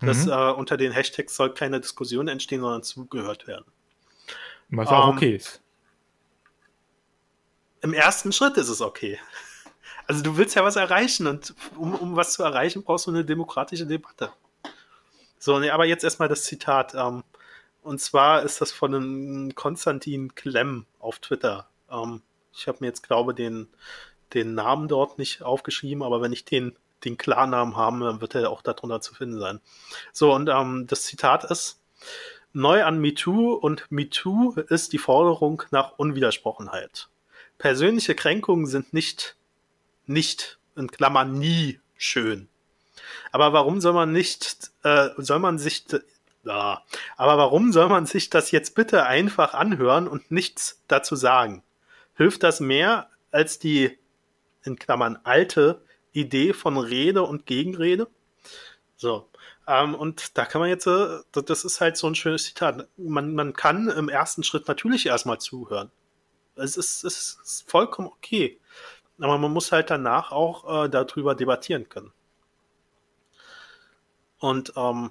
Dass mhm. äh, unter den Hashtags soll keine Diskussion entstehen, sondern zugehört werden. Was auch ähm, okay ist. Im ersten Schritt ist es okay. Also du willst ja was erreichen und um, um was zu erreichen, brauchst du eine demokratische Debatte. So, nee, aber jetzt erstmal das Zitat. Ähm, und zwar ist das von einem Konstantin Klemm auf Twitter. Ähm, ich habe mir jetzt, glaube den, den Namen dort nicht aufgeschrieben, aber wenn ich den, den Klarnamen habe, dann wird er auch darunter zu finden sein. So, und ähm, das Zitat ist, neu an MeToo und MeToo ist die Forderung nach Unwidersprochenheit. Persönliche Kränkungen sind nicht, nicht, in Klammern nie schön. Aber warum soll man nicht, äh, soll man sich, ja, aber warum soll man sich das jetzt bitte einfach anhören und nichts dazu sagen? Hilft das mehr als die, in Klammern, alte Idee von Rede und Gegenrede? So. Ähm, und da kann man jetzt, äh, das ist halt so ein schönes Zitat. Man, man kann im ersten Schritt natürlich erstmal zuhören. Es ist, es ist vollkommen okay. Aber man muss halt danach auch äh, darüber debattieren können. Und ähm,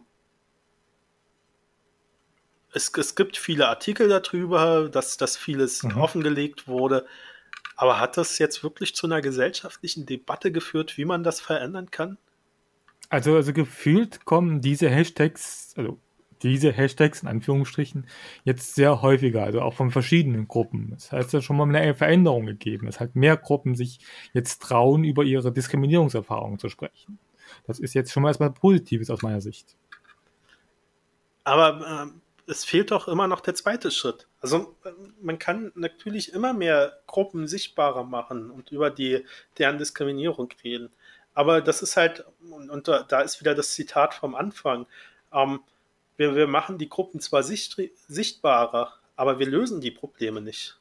es, es gibt viele Artikel darüber, dass, dass vieles mhm. offengelegt wurde. Aber hat das jetzt wirklich zu einer gesellschaftlichen Debatte geführt, wie man das verändern kann? Also, also gefühlt kommen diese Hashtags, also diese Hashtags in Anführungsstrichen, jetzt sehr häufiger, also auch von verschiedenen Gruppen. Das heißt ja schon mal eine Veränderung gegeben, dass halt mehr Gruppen sich jetzt trauen, über ihre Diskriminierungserfahrungen zu sprechen. Das ist jetzt schon mal erstmal Positives aus meiner Sicht. Aber äh, es fehlt doch immer noch der zweite Schritt. Also man kann natürlich immer mehr Gruppen sichtbarer machen und über die deren Diskriminierung reden. Aber das ist halt, und, und da, da, ist wieder das Zitat vom Anfang. Ähm, wir, wir machen die Gruppen zwar sicht, sichtbarer, aber wir lösen die Probleme nicht.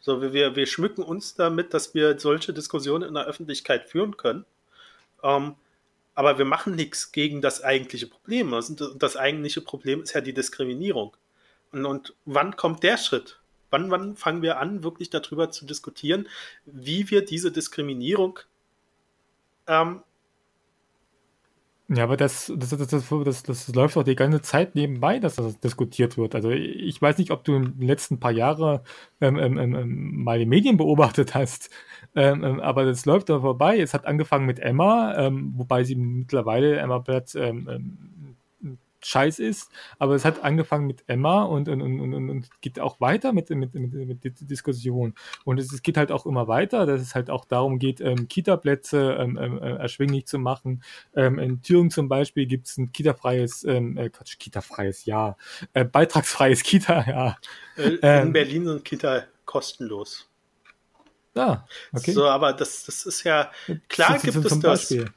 So, wir, wir schmücken uns damit, dass wir solche Diskussionen in der Öffentlichkeit führen können. Ähm, aber wir machen nichts gegen das eigentliche Problem. Das, das eigentliche Problem ist ja die Diskriminierung. Und, und wann kommt der Schritt? Wann, wann fangen wir an, wirklich darüber zu diskutieren, wie wir diese Diskriminierung ähm, ja, aber das, das, das, das, das, läuft auch die ganze Zeit nebenbei, dass das diskutiert wird. Also ich weiß nicht, ob du in den letzten paar Jahren ähm, ähm, ähm, mal die Medien beobachtet hast, aber das läuft da vorbei. Es hat angefangen mit Emma, wobei sie mittlerweile Emma Blatt scheiß ist, aber es hat angefangen mit Emma und, und, und, und geht auch weiter mit, mit, mit, mit der Diskussion. Und es, es, geht halt auch immer weiter, dass es halt auch darum geht, ähm, Kita-Plätze ähm, ähm äh, erschwinglich zu machen. Ähm, in Thüringen zum Beispiel gibt es ein Kita-freies, ähm, äh, Quatsch, Kita-freies, ja, äh, beitragsfreies Kita, [LAUGHS] ja. Äh, in ähm, Berlin sind Kita kostenlos. Ah, okay. So, aber das, das ist ja, klar gibt es das. Beispiel.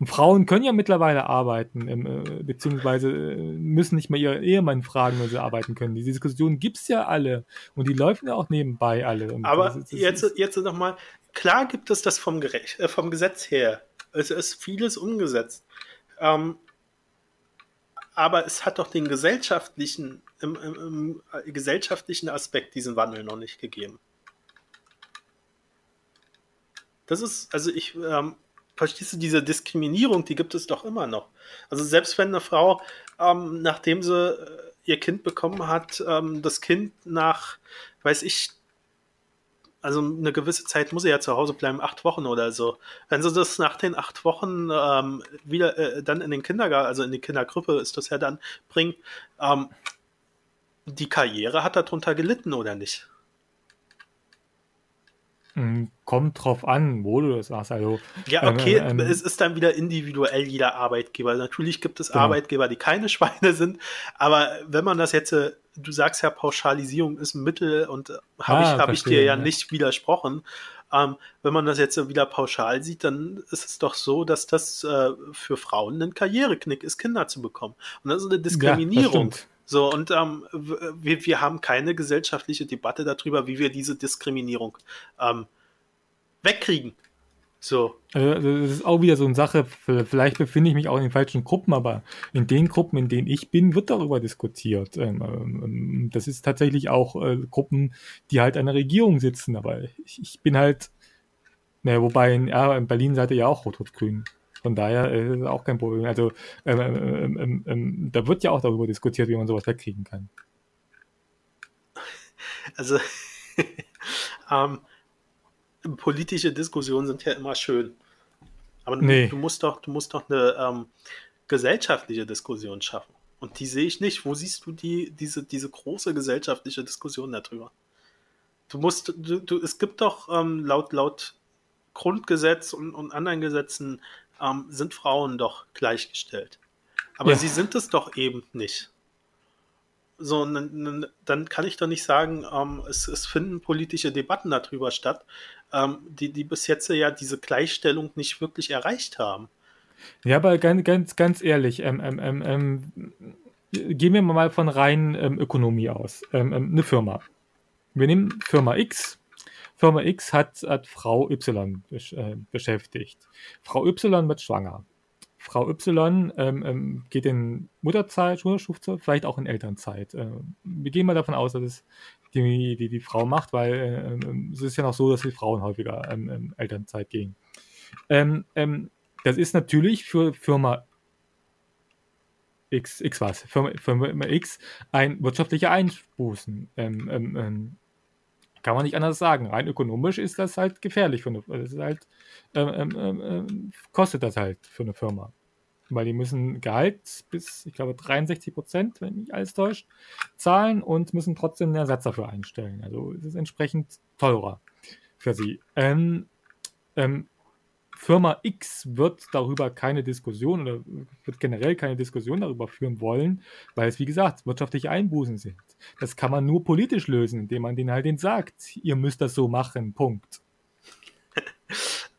Und Frauen können ja mittlerweile arbeiten, äh, beziehungsweise äh, müssen nicht mehr ihre Ehemann fragen, wenn sie arbeiten können. Die Diskussionen gibt es ja alle und die laufen ja auch nebenbei alle. Und Aber das, das jetzt, jetzt nochmal, klar gibt es das vom, Gerecht, äh, vom Gesetz her. Es ist vieles umgesetzt. Ähm, aber es hat doch den gesellschaftlichen, im, im, im, gesellschaftlichen Aspekt diesen Wandel noch nicht gegeben. Das ist, also ich, ähm, verstehst du, diese Diskriminierung, die gibt es doch immer noch. Also selbst wenn eine Frau, ähm, nachdem sie äh, ihr Kind bekommen hat, ähm, das Kind nach, weiß ich, also eine gewisse Zeit muss sie ja zu Hause bleiben, acht Wochen oder so. Wenn sie das nach den acht Wochen ähm, wieder äh, dann in den Kindergarten, also in die Kindergruppe ist das ja dann, bringt, ähm, die Karriere hat darunter gelitten oder nicht? Hm, kommt drauf an, wo du das sagst. Also, ja, ähm, okay, ähm, es ist dann wieder individuell jeder Arbeitgeber. Natürlich gibt es genau. Arbeitgeber, die keine [LAUGHS] Schweine sind, aber wenn man das jetzt, äh, du sagst ja, Pauschalisierung ist ein Mittel und äh, habe ah, ich, hab ich dir ja, ja, nicht widersprochen. Ähm, wenn man das jetzt wieder pauschal sieht, dann ist es doch so, dass das äh, für Frauen ein Karriereknick ist, Kinder zu bekommen. Und das ist eine Diskriminierung. Ja, so, und ähm, wir, wir haben keine gesellschaftliche Debatte darüber, wie wir diese Diskriminierung ähm, wegkriegen. So. Also das ist auch wieder so eine Sache, vielleicht befinde ich mich auch in den falschen Gruppen, aber in den Gruppen, in denen ich bin, wird darüber diskutiert. Ähm, ähm, das ist tatsächlich auch äh, Gruppen, die halt an der Regierung sitzen, aber ich, ich bin halt, naja, wobei in, ja, in Berlin seid ihr ja auch rot-rot-grün. Von daher äh, ist es auch kein Problem. Also ähm ähm, ähm, ähm, ähm, da wird ja auch darüber diskutiert, wie man sowas wegkriegen kann. Also [LAUGHS] ähm, politische Diskussionen sind ja immer schön. Aber nee. du, musst doch, du musst doch eine gesellschaftliche Diskussion schaffen. Und die sehe ich nicht. Wo siehst du die, diese, diese große gesellschaftliche Diskussion darüber? Du musst, du, du, es gibt doch ähm, laut, laut Grundgesetz und, und anderen Gesetzen ähm, sind Frauen doch gleichgestellt. Aber ja. sie sind es doch eben nicht. So, dann kann ich doch nicht sagen, ähm, es, es, finden politische Debatten darüber statt, ähm, die, die bis jetzt ja diese Gleichstellung nicht wirklich erreicht haben. Ja, aber ganz, ganz, ganz ehrlich, ähm, ähm, ähm, gehen wir mal von rein Ökonomie aus. eine Firma. Wir nehmen Firma X, Firma X hat, hat Frau Y besch äh, beschäftigt. Frau Y wird schwanger. Frau Y ähm, ähm, geht in Mutterzeit, Schulschufzeit, vielleicht auch in Elternzeit. Äh, wir gehen mal davon aus, dass es die, die, die Frau macht, weil äh, ähm, es ist ja noch so, dass die Frauen häufiger ähm, ähm Elternzeit gehen. Ähm, ähm, das ist natürlich für Firma X, X was, Firma, Firma X ein wirtschaftlicher Einbußen. Ähm, kann man nicht anders sagen. Rein ökonomisch ist das halt gefährlich für eine, das ist halt, ähm, ähm, ähm, ähm, kostet das halt für eine Firma. Weil die müssen Gehalt bis, ich glaube, 63 Prozent, wenn mich alles täuscht, zahlen und müssen trotzdem einen Ersatz dafür einstellen. Also es ist entsprechend teurer für sie. Ähm, ähm, Firma X wird darüber keine Diskussion oder wird generell keine Diskussion darüber führen wollen, weil es, wie gesagt, wirtschaftliche Einbußen sind. Das kann man nur politisch lösen, indem man denen halt den sagt, ihr müsst das so machen, Punkt. um.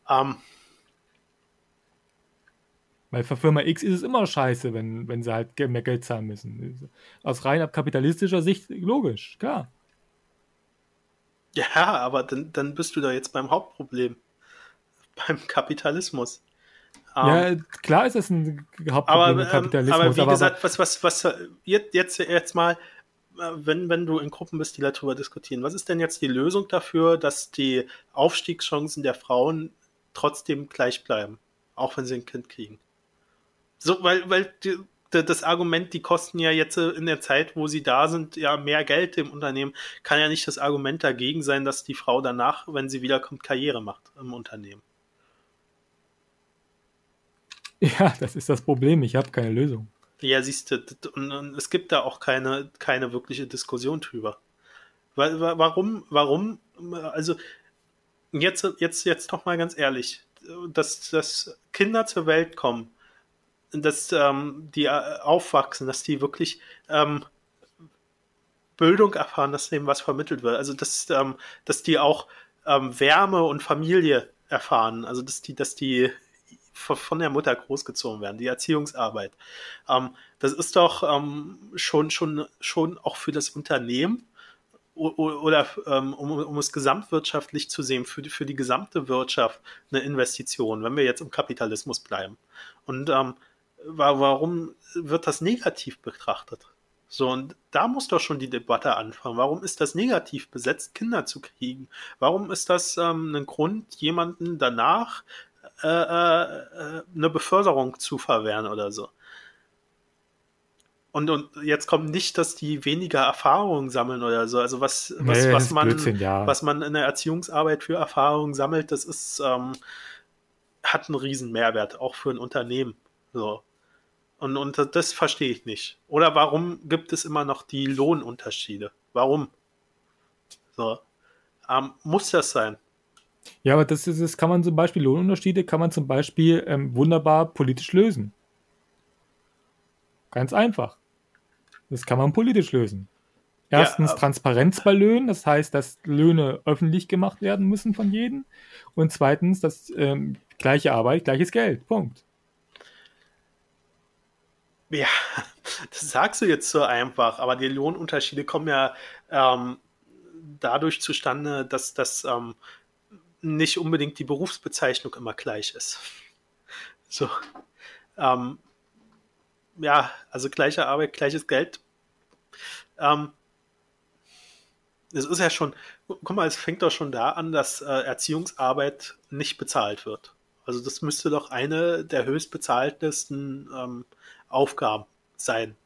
[LAUGHS] Ähm. Weil für Firma X ist es immer scheiße, wenn, wenn sie halt mehr Geld zahlen müssen. Aus rein kapitalistischer Sicht logisch, klar. Ja, aber dann, dann bist du da jetzt beim Hauptproblem beim Kapitalismus. Ja, ähm, klar ist das ein Hauptproblem aber, mit Kapitalismus. Aber wie aber gesagt, was, was, was, jetzt, jetzt, jetzt mal, wenn, wenn du in Gruppen bist, die darüber diskutieren, was ist denn jetzt die Lösung dafür, dass die Aufstiegschancen der Frauen trotzdem gleich bleiben, auch wenn sie ein Kind kriegen? So, weil, weil die, das Argument, die kosten ja jetzt in der Zeit, wo sie da sind, ja mehr Geld im Unternehmen, kann ja nicht das Argument dagegen sein, dass die Frau danach, wenn sie wiederkommt, Karriere macht im Unternehmen. [LAUGHS] Ja, das ist das Problem. Ich habe keine Lösung. Ja, siehst du, und es gibt da auch keine, keine wirkliche Diskussion drüber. Warum, warum, also jetzt, jetzt, jetzt noch mal ganz ehrlich, dass, dass Kinder zur Welt kommen, dass ähm, die äh, aufwachsen, dass die wirklich ähm, Bildung erfahren, dass dem was vermittelt wird. Also dass, ähm, dass die auch ähm, Wärme und Familie erfahren. Also dass die, dass die von der Mutter großgezogen werden, die Erziehungsarbeit. Ähm, das ist doch ähm, schon, schon, schon auch für das Unternehmen oder ähm, um, um es gesamtwirtschaftlich zu sehen, für die, für die gesamte Wirtschaft eine Investition, wenn wir jetzt im Kapitalismus bleiben. Und ähm, warum wird das negativ betrachtet? So, und da muss doch schon die Debatte anfangen. Warum ist das negativ besetzt, Kinder zu kriegen? Warum ist das ähm, ein Grund, jemanden danach äh, äh, eine Beförderung zu verwehren oder so? Und, und jetzt kommt nicht, dass die weniger Erfahrungen sammeln oder so. Also was, was, Nee, was das man, Blödsinn, ja. was man in der Erziehungsarbeit für Erfahrungen sammelt, das ist, ähm, hat einen riesen Mehrwert, auch für ein Unternehmen. So. Und, und das verstehe ich nicht. Oder warum gibt es immer noch die Lohnunterschiede? Warum? So. Ähm, muss das sein? Ja, aber das, ist, das kann man zum Beispiel, Lohnunterschiede kann man zum Beispiel ähm, wunderbar politisch lösen. Ganz einfach. Das kann man politisch lösen. Erstens Ja, äh, Transparenz bei Löhnen, das heißt, dass Löhne öffentlich gemacht werden müssen von jedem. Und zweitens, dass ähm, gleiche Arbeit, gleiches Geld. Punkt. Ja, [LAUGHS] das sagst du jetzt so einfach, aber die Lohnunterschiede kommen ja ähm, dadurch zustande, dass das ähm, nicht unbedingt die Berufsbezeichnung immer gleich ist. So. Ähm, ja, also gleiche Arbeit, gleiches Geld. Ähm, es ist ja schon, guck mal, es fängt doch schon da an, dass äh, Erziehungsarbeit nicht bezahlt wird. Also das müsste doch eine der höchst bezahltesten ähm, Aufgaben sein.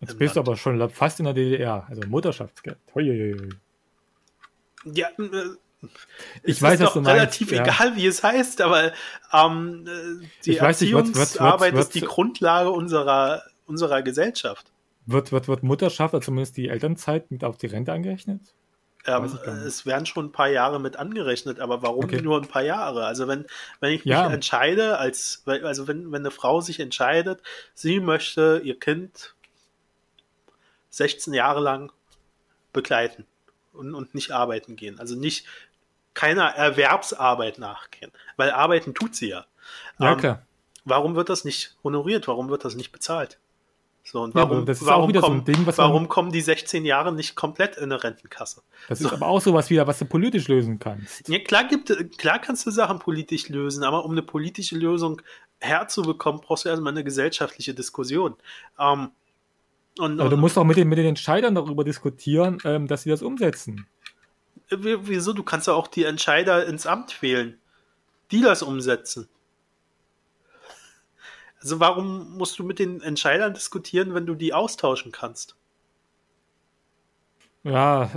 Jetzt bist du Land. aber schon fast in der DDR, also Mutterschaftsgeld. Ja, äh, Ich es weiß, ist was doch du meinst, relativ ja. egal, wie es heißt, aber ähm, äh, die Erziehungsarbeit ist die Grundlage unserer, unserer Gesellschaft. Wird, wird, wird Mutterschaft, also zumindest die Elternzeit, mit auf die Rente angerechnet? Ähm, es werden schon ein paar Jahre mit angerechnet, aber warum Okay. nur ein paar Jahre? Also wenn, wenn ich mich Ja. entscheide, als also wenn, wenn eine Frau sich entscheidet, sie möchte ihr Kind 16 Jahre lang begleiten und, und nicht arbeiten gehen. Also nicht keiner Erwerbsarbeit nachgehen. Weil arbeiten tut sie ja. Ja, Ähm, klar. Warum wird das nicht honoriert? Warum wird das nicht bezahlt? So, und Ja, warum, das ist auch warum, wieder so ein kommen, Ding, was man- warum kommen die 16 Jahre nicht komplett in eine Rentenkasse? Das so. ist aber auch sowas wieder, was du politisch lösen kannst. Ja, klar, gibt, klar kannst du Sachen politisch lösen, aber um eine politische Lösung herzubekommen, brauchst du erstmal eine gesellschaftliche Diskussion. Ähm, und, Aber du und musst auch mit den, mit den Entscheidern darüber diskutieren, ähm, dass sie das umsetzen. W- wieso? Du kannst ja auch die Entscheider ins Amt wählen, die das umsetzen. Also warum musst du mit den Entscheidern diskutieren, wenn du die austauschen kannst? Ja,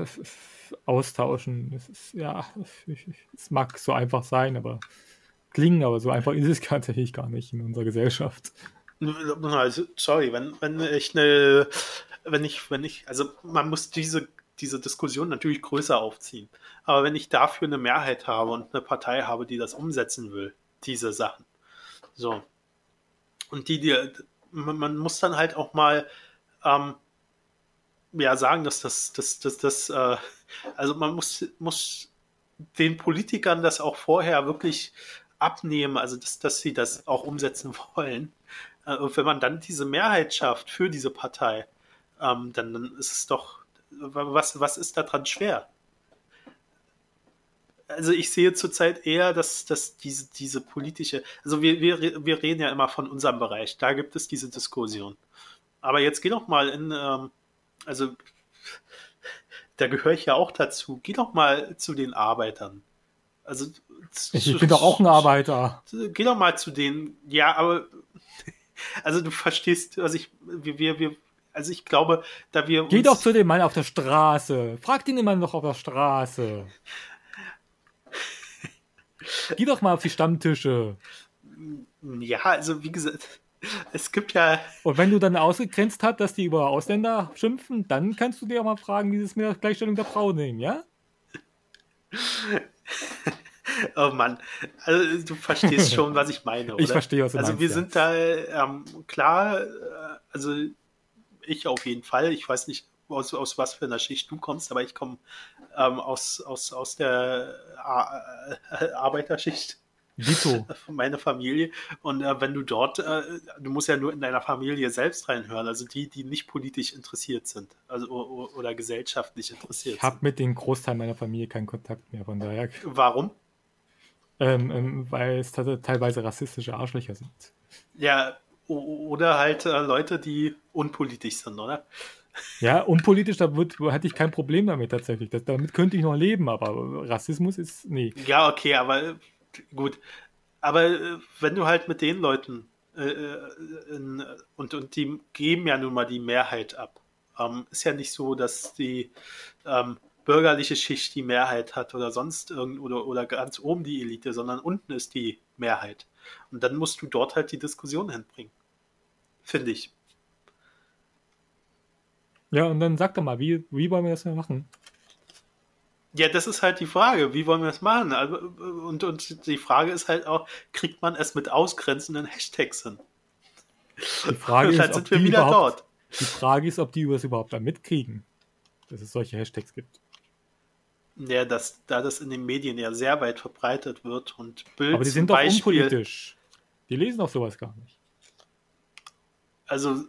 austauschen. Das ist, ja, [LAUGHS] es mag so einfach sein, aber klingen, aber so einfach ist es [LAUGHS] tatsächlich gar nicht in unserer Gesellschaft. Also, sorry, wenn, wenn ich eine, wenn ich, wenn ich, also man muss diese, diese Diskussion natürlich größer aufziehen. Aber wenn ich dafür eine Mehrheit habe und eine Partei habe, die das umsetzen will, diese Sachen. So. Und die, die, man, muss dann halt auch mal, ähm, ja, sagen, dass das, das, das, das, äh, also man muss, muss den Politikern das auch vorher wirklich abnehmen, also dass, dass sie das auch umsetzen [LAUGHS] wollen. Äh, Und wenn man dann diese Mehrheit schafft für diese Partei, ähm, dann, dann ist es doch, was, was ist daran schwer? Also ich sehe zurzeit eher, dass, dass diese, diese politische, also wir, wir, wir reden ja immer von unserem Bereich, da gibt es diese Diskussion. Aber jetzt geh doch mal in, ähm, also da gehöre ich ja auch dazu. Geh doch mal zu den Arbeitern. Also ich, ich bin doch auch ein Arbeiter. Geh doch mal zu denen. Ja, aber also du verstehst, also ich, wir, wir, also ich glaube, da wir. Geh doch zu dem Mann auf der Straße. Frag den Mann doch auf der Straße. [LAUGHS] Geh doch mal auf die Stammtische. Ja, also wie gesagt, es gibt ja. Und wenn du dann ausgegrenzt hast, dass die über Ausländer schimpfen, dann kannst du dir auch mal fragen, wie sie es mit der Gleichstellung der Frau nehmen, ja? [LAUGHS] oh Mann, also du verstehst schon, was ich meine, [LAUGHS] oder? Ich verstehe, was du Also meinst, wir ja. sind da ähm, klar, äh, also ich auf jeden Fall, ich weiß nicht, aus, aus was für einer Schicht du kommst, aber ich komme ähm, aus, aus, aus der Ar äh, Arbeiterschicht. Dito. [LAUGHS] Meine Familie. Und äh, wenn du dort, äh, du musst ja nur in deiner Familie selbst reinhören, also die, die nicht politisch interessiert sind, also oder, oder gesellschaftlich interessiert Ich habe mit dem Großteil meiner Familie keinen Kontakt mehr, von daher. Warum? Ähm, ähm, weil es teilweise rassistische Arschlöcher sind. Ja, oder halt äh, Leute, die unpolitisch sind, oder? Ja, unpolitisch, da wird, hatte ich kein Problem damit tatsächlich. Das, damit könnte ich noch leben, aber Rassismus ist, nee. Ja, okay, aber gut. Aber äh, wenn du halt mit den Leuten äh, in, und, und die geben ja nun mal die Mehrheit ab. Ähm, ist ja nicht so, dass die ähm, bürgerliche Schicht die Mehrheit hat oder sonst irgend oder, oder ganz oben die Elite, sondern unten ist die Mehrheit. Und dann musst du dort halt die Diskussion hinbringen. Finde ich. Ja, und dann sag doch mal, wie, wie wollen wir das denn machen? Ja, das ist halt die Frage, wie wollen wir das machen? Also, und, und die Frage ist halt auch, kriegt man es mit ausgrenzenden Hashtags hin? Die Frage [LAUGHS] ist, sind wir wieder dort. Die Frage ist, ob die das überhaupt da mitkriegen, dass es solche Hashtags gibt. Ja, dass, da das in den Medien ja sehr weit verbreitet wird und Bild Aber die sind doch Beispiel, unpolitisch. Die lesen auch sowas gar nicht. Also,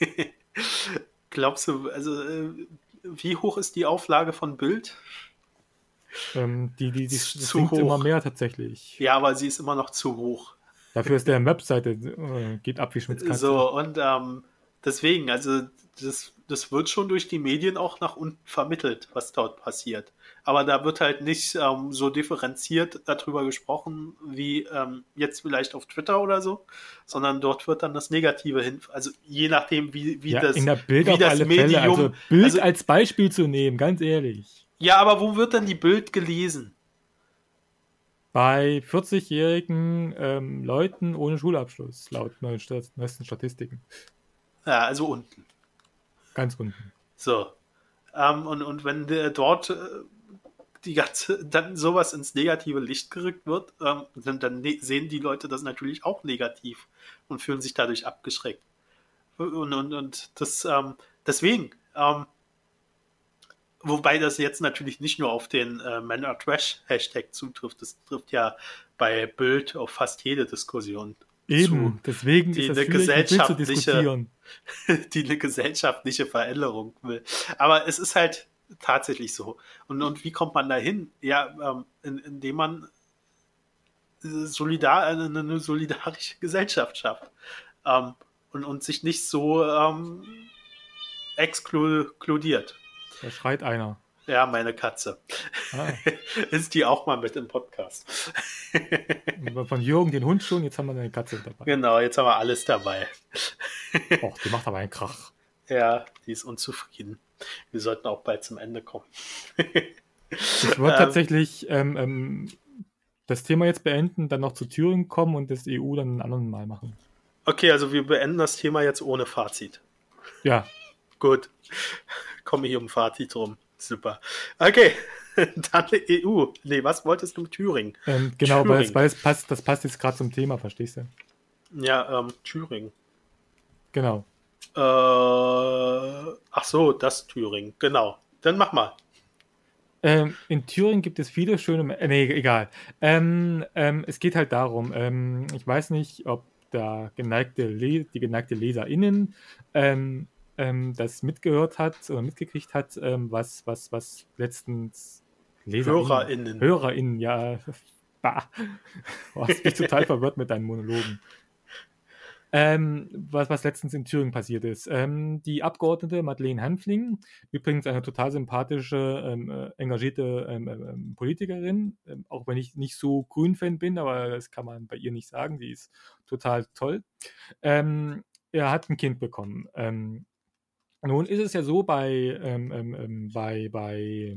[LAUGHS] glaubst du, also, wie hoch ist die Auflage von Bild? Ähm, die die, die zu hoch. immer mehr tatsächlich. Ja, aber sie ist immer noch zu hoch. Dafür ist der Webseite äh, geht ab wie Schmitz Katze. So, und ähm, deswegen, also das, das wird schon durch die Medien auch nach unten vermittelt, was dort passiert. Aber da wird halt nicht ähm, so differenziert darüber gesprochen, wie ähm, jetzt vielleicht auf Twitter oder so, sondern dort wird dann das Negative hin, also je nachdem, wie, wie ja, das, in der Bild wie auf das alle Medium. Fälle. Also Bild also, als Beispiel zu nehmen, ganz ehrlich. Ja, aber wo wird dann die Bild gelesen? Bei 40-jährigen ähm, Leuten ohne Schulabschluss, laut neuesten Statistiken. Ja, also unten. Ganz unten. So. Ähm, und, und wenn der dort äh, die ganze, dann sowas ins negative Licht gerückt wird, ähm, dann, dann ne sehen die Leute das natürlich auch negativ und fühlen sich dadurch abgeschreckt. Und, und, und das, ähm, deswegen, ähm, wobei das jetzt natürlich nicht nur auf den äh, Men are Trash Hashtag zutrifft, das trifft ja bei Bild auf fast jede Diskussion Eben, zu, deswegen die ist eine gesellschaftliche, [LAUGHS] die eine gesellschaftliche Veränderung will. Aber es ist halt tatsächlich so. Und, und wie kommt man da hin? Ja, ähm, in, indem man solidar, eine, eine solidarische Gesellschaft schafft. Ähm, und, und sich nicht so ähm, exkludiert. Da schreit einer. Ja, meine Katze. Ah. [LAUGHS] Ist die auch mal mit im Podcast? [LAUGHS] Von Jürgen den Hund schon, jetzt haben wir eine Katze dabei. Genau, jetzt haben wir alles dabei. Och, die macht aber einen Krach. Ja, die ist unzufrieden. Wir sollten auch bald zum Ende kommen. ich würde [LAUGHS] tatsächlich ähm, ähm, das Thema jetzt beenden, dann noch zu Thüringen kommen und das EU dann einen anderen Mal machen. Okay, also wir beenden das Thema jetzt ohne Fazit. Ja. Gut. Komme hier um Fazit rum. Super. Okay, [LAUGHS] dann EU. Nee, was wolltest du? Thüringen. Ähm, genau, Thüringen. Weil, es, weil es passt, das passt jetzt gerade zum Thema, verstehst du? Ja, ähm, Thüringen. Genau. Äh, ach so, das Thüringen. Genau. Dann mach mal. Ähm, in Thüringen gibt es viele schöne. Äh, nee, egal. Ähm, ähm, es geht halt darum, ähm, ich weiß nicht, ob der geneigte Le die geneigte LeserInnen ähm, ähm, das mitgehört hat oder mitgekriegt hat, was, was, was letztens LeserInnen, HörerInnen. HörerInnen, ja. [LAUGHS] Bah. Du hast mich total verwirrt mit deinen Monologen. Ähm, was, was letztens in Thüringen passiert ist. Ähm, die Abgeordnete Madeleine Hanfling, übrigens eine total sympathische, ähm, äh, engagierte ähm, äh, ähm, Politikerin, ähm, auch wenn ich nicht so Grün-Fan bin, aber das kann man bei ihr nicht sagen, die ist total toll. er hat ein Kind bekommen. nun ist es ja so bei, bei, bei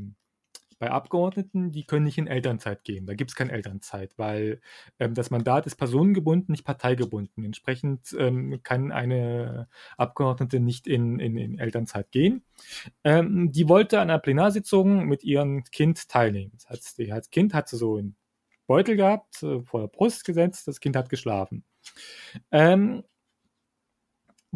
bei Abgeordneten, die können nicht in Elternzeit gehen. Da gibt es keine Elternzeit, weil ähm, das Mandat ist personengebunden, nicht parteigebunden. Entsprechend ähm, kann eine Abgeordnete nicht in, in, in Elternzeit gehen. Ähm, die wollte an einer Plenarsitzung mit ihrem Kind teilnehmen. Das heißt, das Kind hat sie so einen Beutel gehabt, äh, vor der Brust gesetzt, das Kind hat geschlafen. Ähm,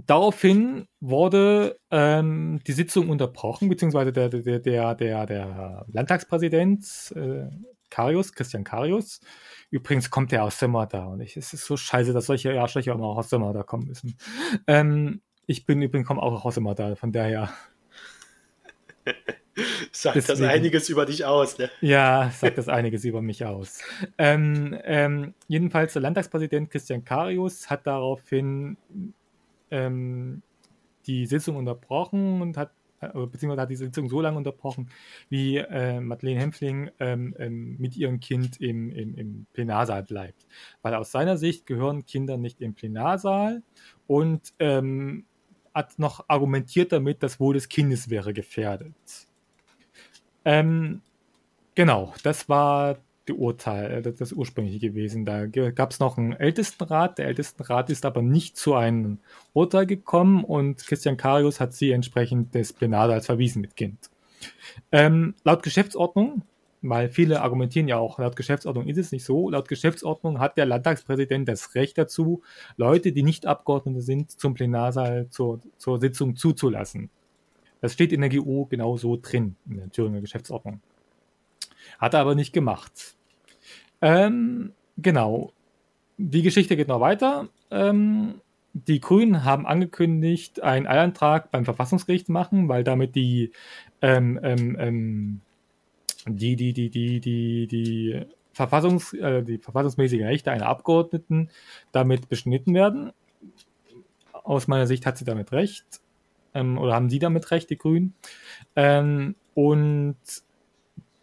Daraufhin wurde ähm, die Sitzung unterbrochen, beziehungsweise der, der, der, der, der Landtagspräsident äh, Karius, Christian Karius, übrigens kommt er aus Semmerda und ich, es ist so scheiße, dass solche Arschlöcher auch noch aus Semmerda kommen müssen. Ähm, ich bin übrigens komme auch aus Semmerda, von daher. [LAUGHS] sagt Deswegen, das einiges über dich aus, ne? Ja, sagt das einiges über mich aus. Ähm, ähm, jedenfalls der Landtagspräsident Christian Karius hat daraufhin ähm, die Sitzung unterbrochen und hat äh, beziehungsweise hat die Sitzung so lange unterbrochen, wie äh, Madeleine Hempfling ähm, ähm, mit ihrem Kind im, im, im, Plenarsaal bleibt. Weil aus seiner Sicht gehören Kinder nicht im Plenarsaal und ähm, hat noch argumentiert damit, das Wohl des Kindes wäre gefährdet. Ähm, genau, das war Urteil, äh, das ursprüngliche gewesen. Da gab es noch einen Ältestenrat. Der Ältestenrat ist aber nicht zu einem Urteil gekommen und Christian Karius hat sie entsprechend des Plenarsaals verwiesen mit Kind. Ähm, laut Geschäftsordnung, weil viele argumentieren ja auch, laut Geschäftsordnung ist es nicht so, laut Geschäftsordnung hat der Landtagspräsident das Recht dazu, Leute, die nicht Abgeordnete sind, zum Plenarsaal zur, zur Sitzung zuzulassen. Das steht in der GU genauso drin, in der Thüringer Geschäftsordnung. Hat er aber nicht gemacht. Ähm, genau. Die Geschichte geht noch weiter. Ähm, die Grünen haben angekündigt, einen Eilantrag beim Verfassungsgericht machen, weil damit die, ähm, ähm, ähm, die, die, die, die, die, die, Verfassungs, äh, die verfassungsmäßigen Rechte einer Abgeordneten damit beschnitten werden. Aus meiner Sicht hat sie damit recht. Ähm, oder haben sie damit recht, die Grünen. Ähm, und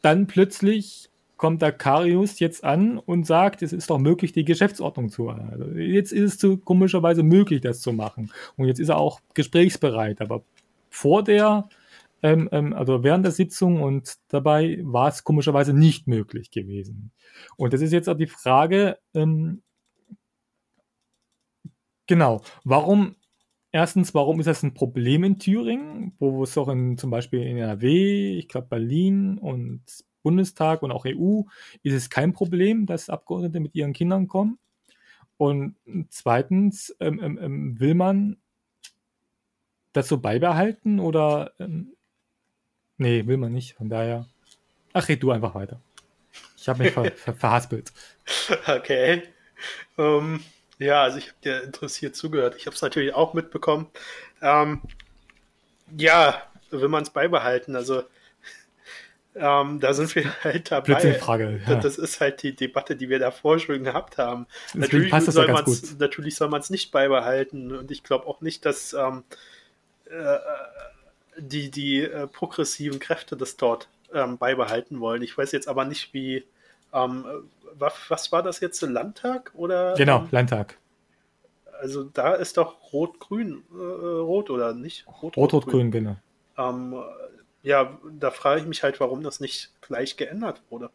dann plötzlich kommt da Karius jetzt an und sagt, es ist doch möglich, die Geschäftsordnung zu. Also jetzt ist es zu, komischerweise möglich, das zu machen. Und jetzt ist er auch gesprächsbereit. Aber vor der, ähm, ähm, also während der Sitzung und dabei war es komischerweise nicht möglich gewesen. Und das ist jetzt auch die Frage, ähm, genau, warum Erstens, warum ist das ein Problem in Thüringen, wo es auch in, zum Beispiel in NRW, ich glaube Berlin und Bundestag und auch EU ist es kein Problem, dass Abgeordnete mit ihren Kindern kommen. Und zweitens, ähm, ähm, ähm, will man das so beibehalten oder ähm, nee, will man nicht. Von daher, ach, red du einfach weiter. Ich habe mich ver ver verhaspelt. [LAUGHS] Okay. Um, ähm, ja, also ich habe dir interessiert zugehört. Ich habe es natürlich auch mitbekommen. Ähm, ja, will man es beibehalten. Also ähm, da sind wir [LAUGHS] halt dabei. Frage, ja. Das ist halt die Debatte, die wir davor schon gehabt haben. natürlich soll, ja natürlich soll man es nicht beibehalten und ich glaube auch nicht, dass ähm, äh, die, die äh, progressiven Kräfte das dort ähm, beibehalten wollen. Ich weiß jetzt aber nicht, wie. Ähm, was, was, war das jetzt? Landtag? Oder, genau, Landtag. Also da ist doch Rot-Grün, äh, Rot oder nicht? Rot-Rot-Grün, genau. Ähm, ja, da frage ich mich halt, warum das nicht gleich geändert wurde.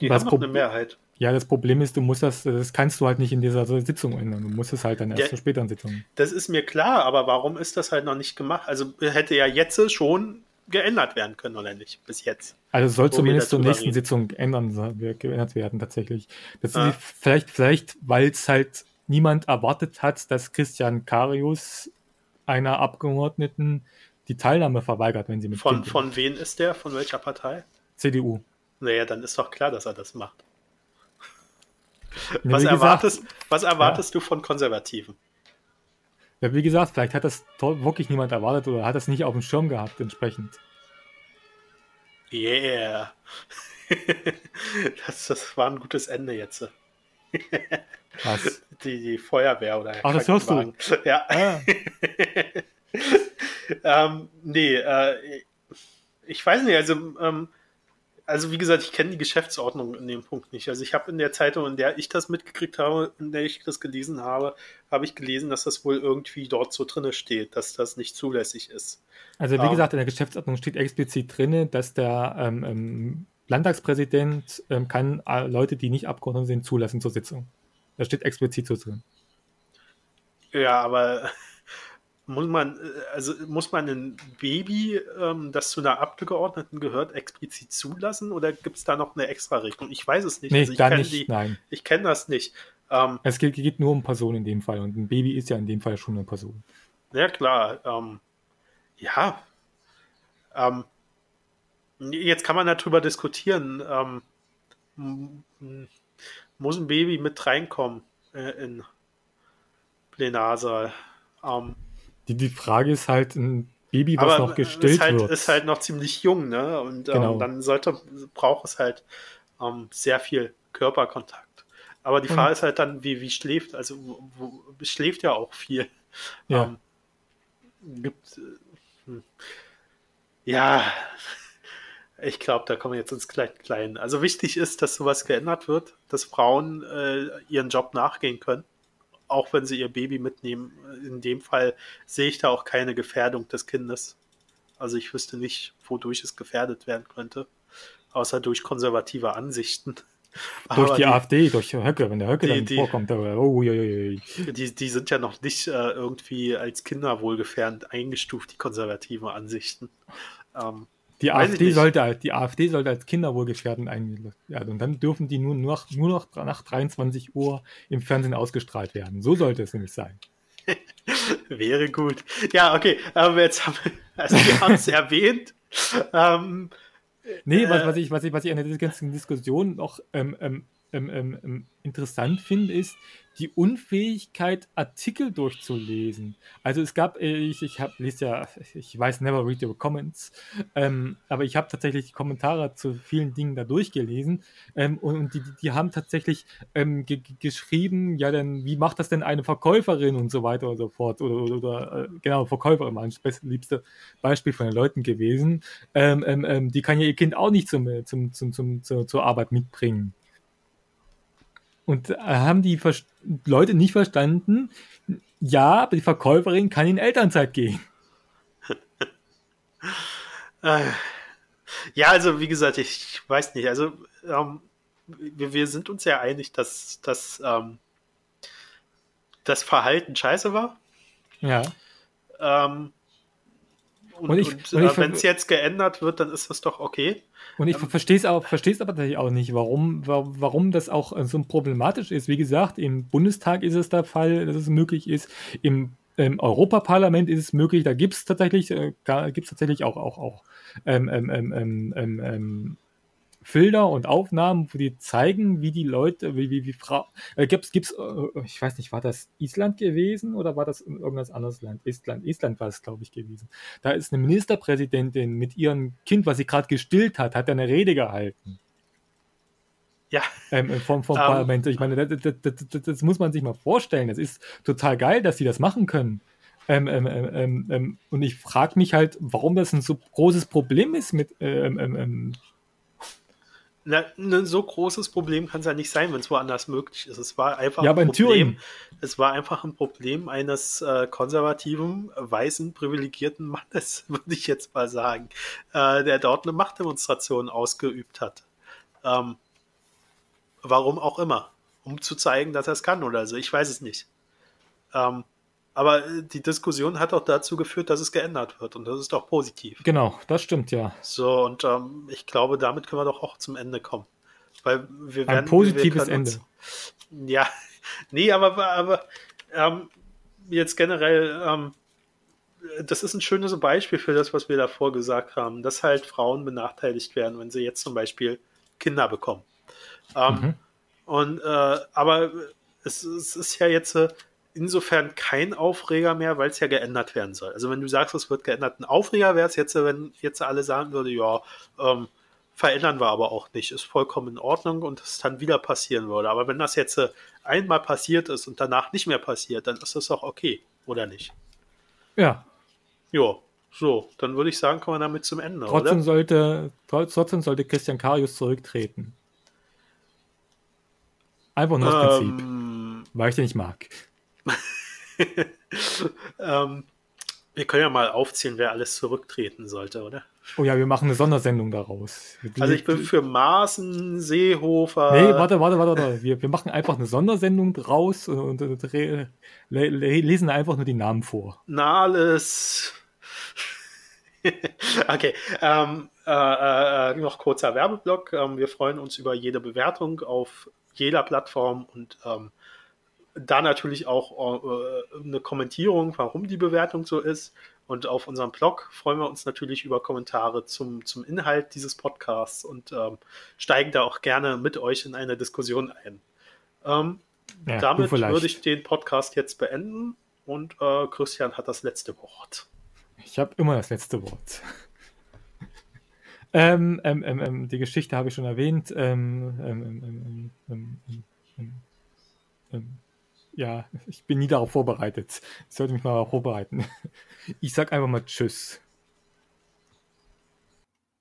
Die das haben noch eine Mehrheit. Ja, das Problem ist, du musst das, das kannst du halt nicht in dieser Sitzung ändern. Du musst es halt dann erst ja, zur späteren Sitzung. Das ist mir klar, aber warum ist das halt noch nicht gemacht? Also hätte ja jetzt schon geändert werden können, oder nicht? Bis jetzt. Also soll zumindest zur nächsten reden. Sitzung ändern, geändert werden, tatsächlich. Das ah. ist vielleicht, vielleicht, weil es halt niemand erwartet hat, dass Christian Karius einer Abgeordneten die Teilnahme verweigert, wenn sie mit Von, von wem ist der? Von welcher Partei? CDU. Naja, dann ist doch klar, dass er das macht. was, erwartest, gesagt, was erwartest ja. du von Konservativen? Ja, wie gesagt, vielleicht hat das wirklich niemand erwartet oder hat das nicht auf dem Schirm gehabt, entsprechend. Yeah. [LAUGHS] das, das war ein gutes Ende jetzt. Was? Die, die Feuerwehr oder Ach, das hörst du? Ja. Ah. [LAUGHS] ähm, nee, äh, ich weiß nicht, also ähm, also wie gesagt, ich kenne die Geschäftsordnung in dem Punkt nicht. Also ich habe in der Zeitung, in der ich das mitgekriegt habe, in der ich das gelesen habe, habe ich gelesen, dass das wohl irgendwie dort so drinne steht, dass das nicht zulässig ist. Also wie ähm, gesagt, in der Geschäftsordnung steht explizit drinne, dass der ähm, ähm, Landtagspräsident ähm, kann äh, Leute, die nicht Abgeordnete sind, zulassen zur Sitzung. Da steht explizit so drin. Ja, aber muss man, äh, also muss man ein Baby, ähm, das zu einer Abgeordneten gehört, explizit zulassen oder gibt es da noch eine extra Regelung? Ich weiß es nicht. Nee, also ich da nicht, die, nein. Ich kenne das nicht. Ähm, es geht, geht, nur um Personen in dem Fall und ein Baby ist ja in dem Fall schon eine Person. Ja, klar. Ähm, ja. Ähm, jetzt kann man darüber diskutieren. Ähm, muss ein Baby mit reinkommen äh, in Plenarsaal? Ähm, die, die Frage ist halt, ein Baby, was Aber noch gestillt ist halt, wird. ist halt noch ziemlich jung, ne? Und ähm, genau. dann sollte, braucht es halt ähm, sehr viel Körperkontakt. Aber die Frage ist halt dann, wie, wie schläft, also wo, wo, schläft ja auch viel. Ja. Ähm, gibt, äh, hm. ja, ich glaube, da kommen wir jetzt ins Klein-Klein. Also wichtig ist, dass sowas geändert wird, dass Frauen äh, ihren Job nachgehen können auch wenn sie ihr Baby mitnehmen. In dem Fall sehe ich da auch keine Gefährdung des Kindes. Also ich wüsste nicht, wodurch es gefährdet werden könnte, außer durch konservative Ansichten. [LAUGHS] Durch die, die, AfD, durch Höcke, wenn der Höcke die, dann die, vorkommt. Oh, Die, die sind ja noch nicht äh, irgendwie als kinderwohlgefährdend eingestuft, die konservativen Ansichten. Ähm, die AfD, sollte, die AfD sollte als kinderwohlgefährdend eingesetzt werden. Und dann dürfen die nur noch, nur noch nach 23 Uhr im Fernsehen ausgestrahlt werden. So sollte es nämlich sein. [LAUGHS] Wäre gut. Ja, okay. Aber jetzt haben wir, also wir haben es [LAUGHS] erwähnt. Ähm, nee, äh, was, was, ich, was, ich, was ich an der ganzen Diskussion noch ähm, ähm, ähm, ähm, ähm interessant finde, ist, die Unfähigkeit, Artikel durchzulesen. Also es gab, äh, ich, ich habe, lese ja, ich weiß never read your comments, ähm, aber ich habe tatsächlich die Kommentare zu vielen Dingen da durchgelesen ähm, und, und die, die haben tatsächlich ähm, geschrieben, ja, dann, wie macht das denn eine Verkäuferin und so weiter und so fort. Oder, oder, oder äh, genau, Verkäuferin das liebste Beispiel von den Leuten gewesen. Ähm, ähm, die kann ja ihr Kind auch nicht zum, zum, zum, zum, zur, zur Arbeit mitbringen. Und haben die Ver Leute nicht verstanden, ja, aber die Verkäuferin kann in Elternzeit gehen. [LAUGHS] Äh, ja, also wie gesagt, ich weiß nicht. Also ähm, wir, wir, sind uns ja einig, dass, dass ähm, das Verhalten scheiße war. Ja. Ähm, und, und, und, und äh, wenn es jetzt geändert wird, dann ist das doch okay. Und ich ähm, verstehe es aber, versteh's aber tatsächlich auch nicht, warum, warum das auch so problematisch ist. Wie gesagt, im Bundestag ist es der Fall, dass es möglich ist. Im, im Europaparlament ist es möglich. Da gibt es tatsächlich, äh, gibt's tatsächlich auch, auch, auch ähm, ähm, ähm, ähm, ähm Filter und Aufnahmen, wo die zeigen, wie die Leute, wie, wie, wie Frau, äh, gibt's, gibt's, äh, ich weiß nicht, war das Island gewesen oder war das irgendein anderes Land? Island, Island war es, glaube ich, gewesen. Da ist eine Ministerpräsidentin mit ihrem Kind, was sie gerade gestillt hat, hat eine Rede gehalten. Ja. Ähm, vom, vom um. Ähm. Parlament. Ich meine, das, das, das, das, muss man sich mal vorstellen. Das ist total geil, dass sie das machen können. Ähm, ähm, ähm, ähm, und ich frage mich halt, warum das ein so großes Problem ist mit ähm, na, ein so großes Problem kann es ja nicht sein, wenn es woanders möglich ist. Es war einfach ja, ein Problem. Es war einfach ein Problem eines äh, konservativen, weißen, privilegierten Mannes, [LAUGHS] würde ich jetzt mal sagen, äh, der dort eine Machtdemonstration ausgeübt hat. Ähm, warum auch immer. Um zu zeigen, dass er es kann oder so. Ich weiß es nicht. Ähm, aber äh, die Diskussion hat auch dazu geführt, dass es geändert wird und das ist doch positiv. Genau, das stimmt ja. So, und ähm, ich glaube, damit können wir doch auch zum Ende kommen. Weil wir werden, Ein positives wir Ende. ja, [LAUGHS] nee, aber, aber ähm, jetzt generell, ähm, das ist ein schönes Beispiel für das, was wir davor gesagt haben, dass halt Frauen benachteiligt werden, wenn sie jetzt zum Beispiel Kinder bekommen. Ähm, mhm. Und äh, aber es, es, ist ja jetzt äh, insofern kein Aufreger mehr, weil es ja geändert werden soll. Also wenn du sagst, es wird geändert, ein Aufreger wäre es jetzt, wenn jetzt alle sagen würde, ja, ähm, verändern wir aber auch nicht. Ist vollkommen in Ordnung und es dann wieder passieren würde. Aber wenn das jetzt äh, einmal passiert ist und danach nicht mehr passiert, dann ist das auch okay, oder nicht? Ja. Ja, so, dann würde ich sagen, kommen wir damit zum Ende. Trotzdem, oder? Sollte, trotzdem sollte Christian Karius zurücktreten. Einfach nur das ähm, Prinzip. Weil ich den nicht mag. [LAUGHS] ähm, wir können ja mal aufzählen, wer alles zurücktreten sollte, oder? Oh ja, wir machen eine Sondersendung daraus. Also ich bin für Maaßen, Seehofer. Nee, warte, warte, warte, warte. Wir, wir machen einfach eine Sondersendung draus und, und, und lesen einfach nur die Namen vor. Nahles. [LAUGHS] okay, ähm, äh, äh, noch kurzer Werbeblock. Ähm, wir freuen uns über jede Bewertung auf jeder Plattform und ähm, da natürlich auch äh, eine Kommentierung, warum die Bewertung so ist. Und auf unserem Blog freuen wir uns natürlich über Kommentare zum, zum Inhalt dieses Podcasts und ähm, steigen da auch gerne mit euch in eine Diskussion ein. Ähm, ja, damit würde ich den Podcast jetzt beenden und äh, Christian hat das letzte Wort. Ich habe immer das letzte Wort. [LAUGHS] ähm, ähm, ähm, ähm die Geschichte habe ich schon erwähnt. Ähm, ja, ich bin nie darauf vorbereitet. Ich sollte mich mal vorbereiten. Ich sag einfach mal Tschüss.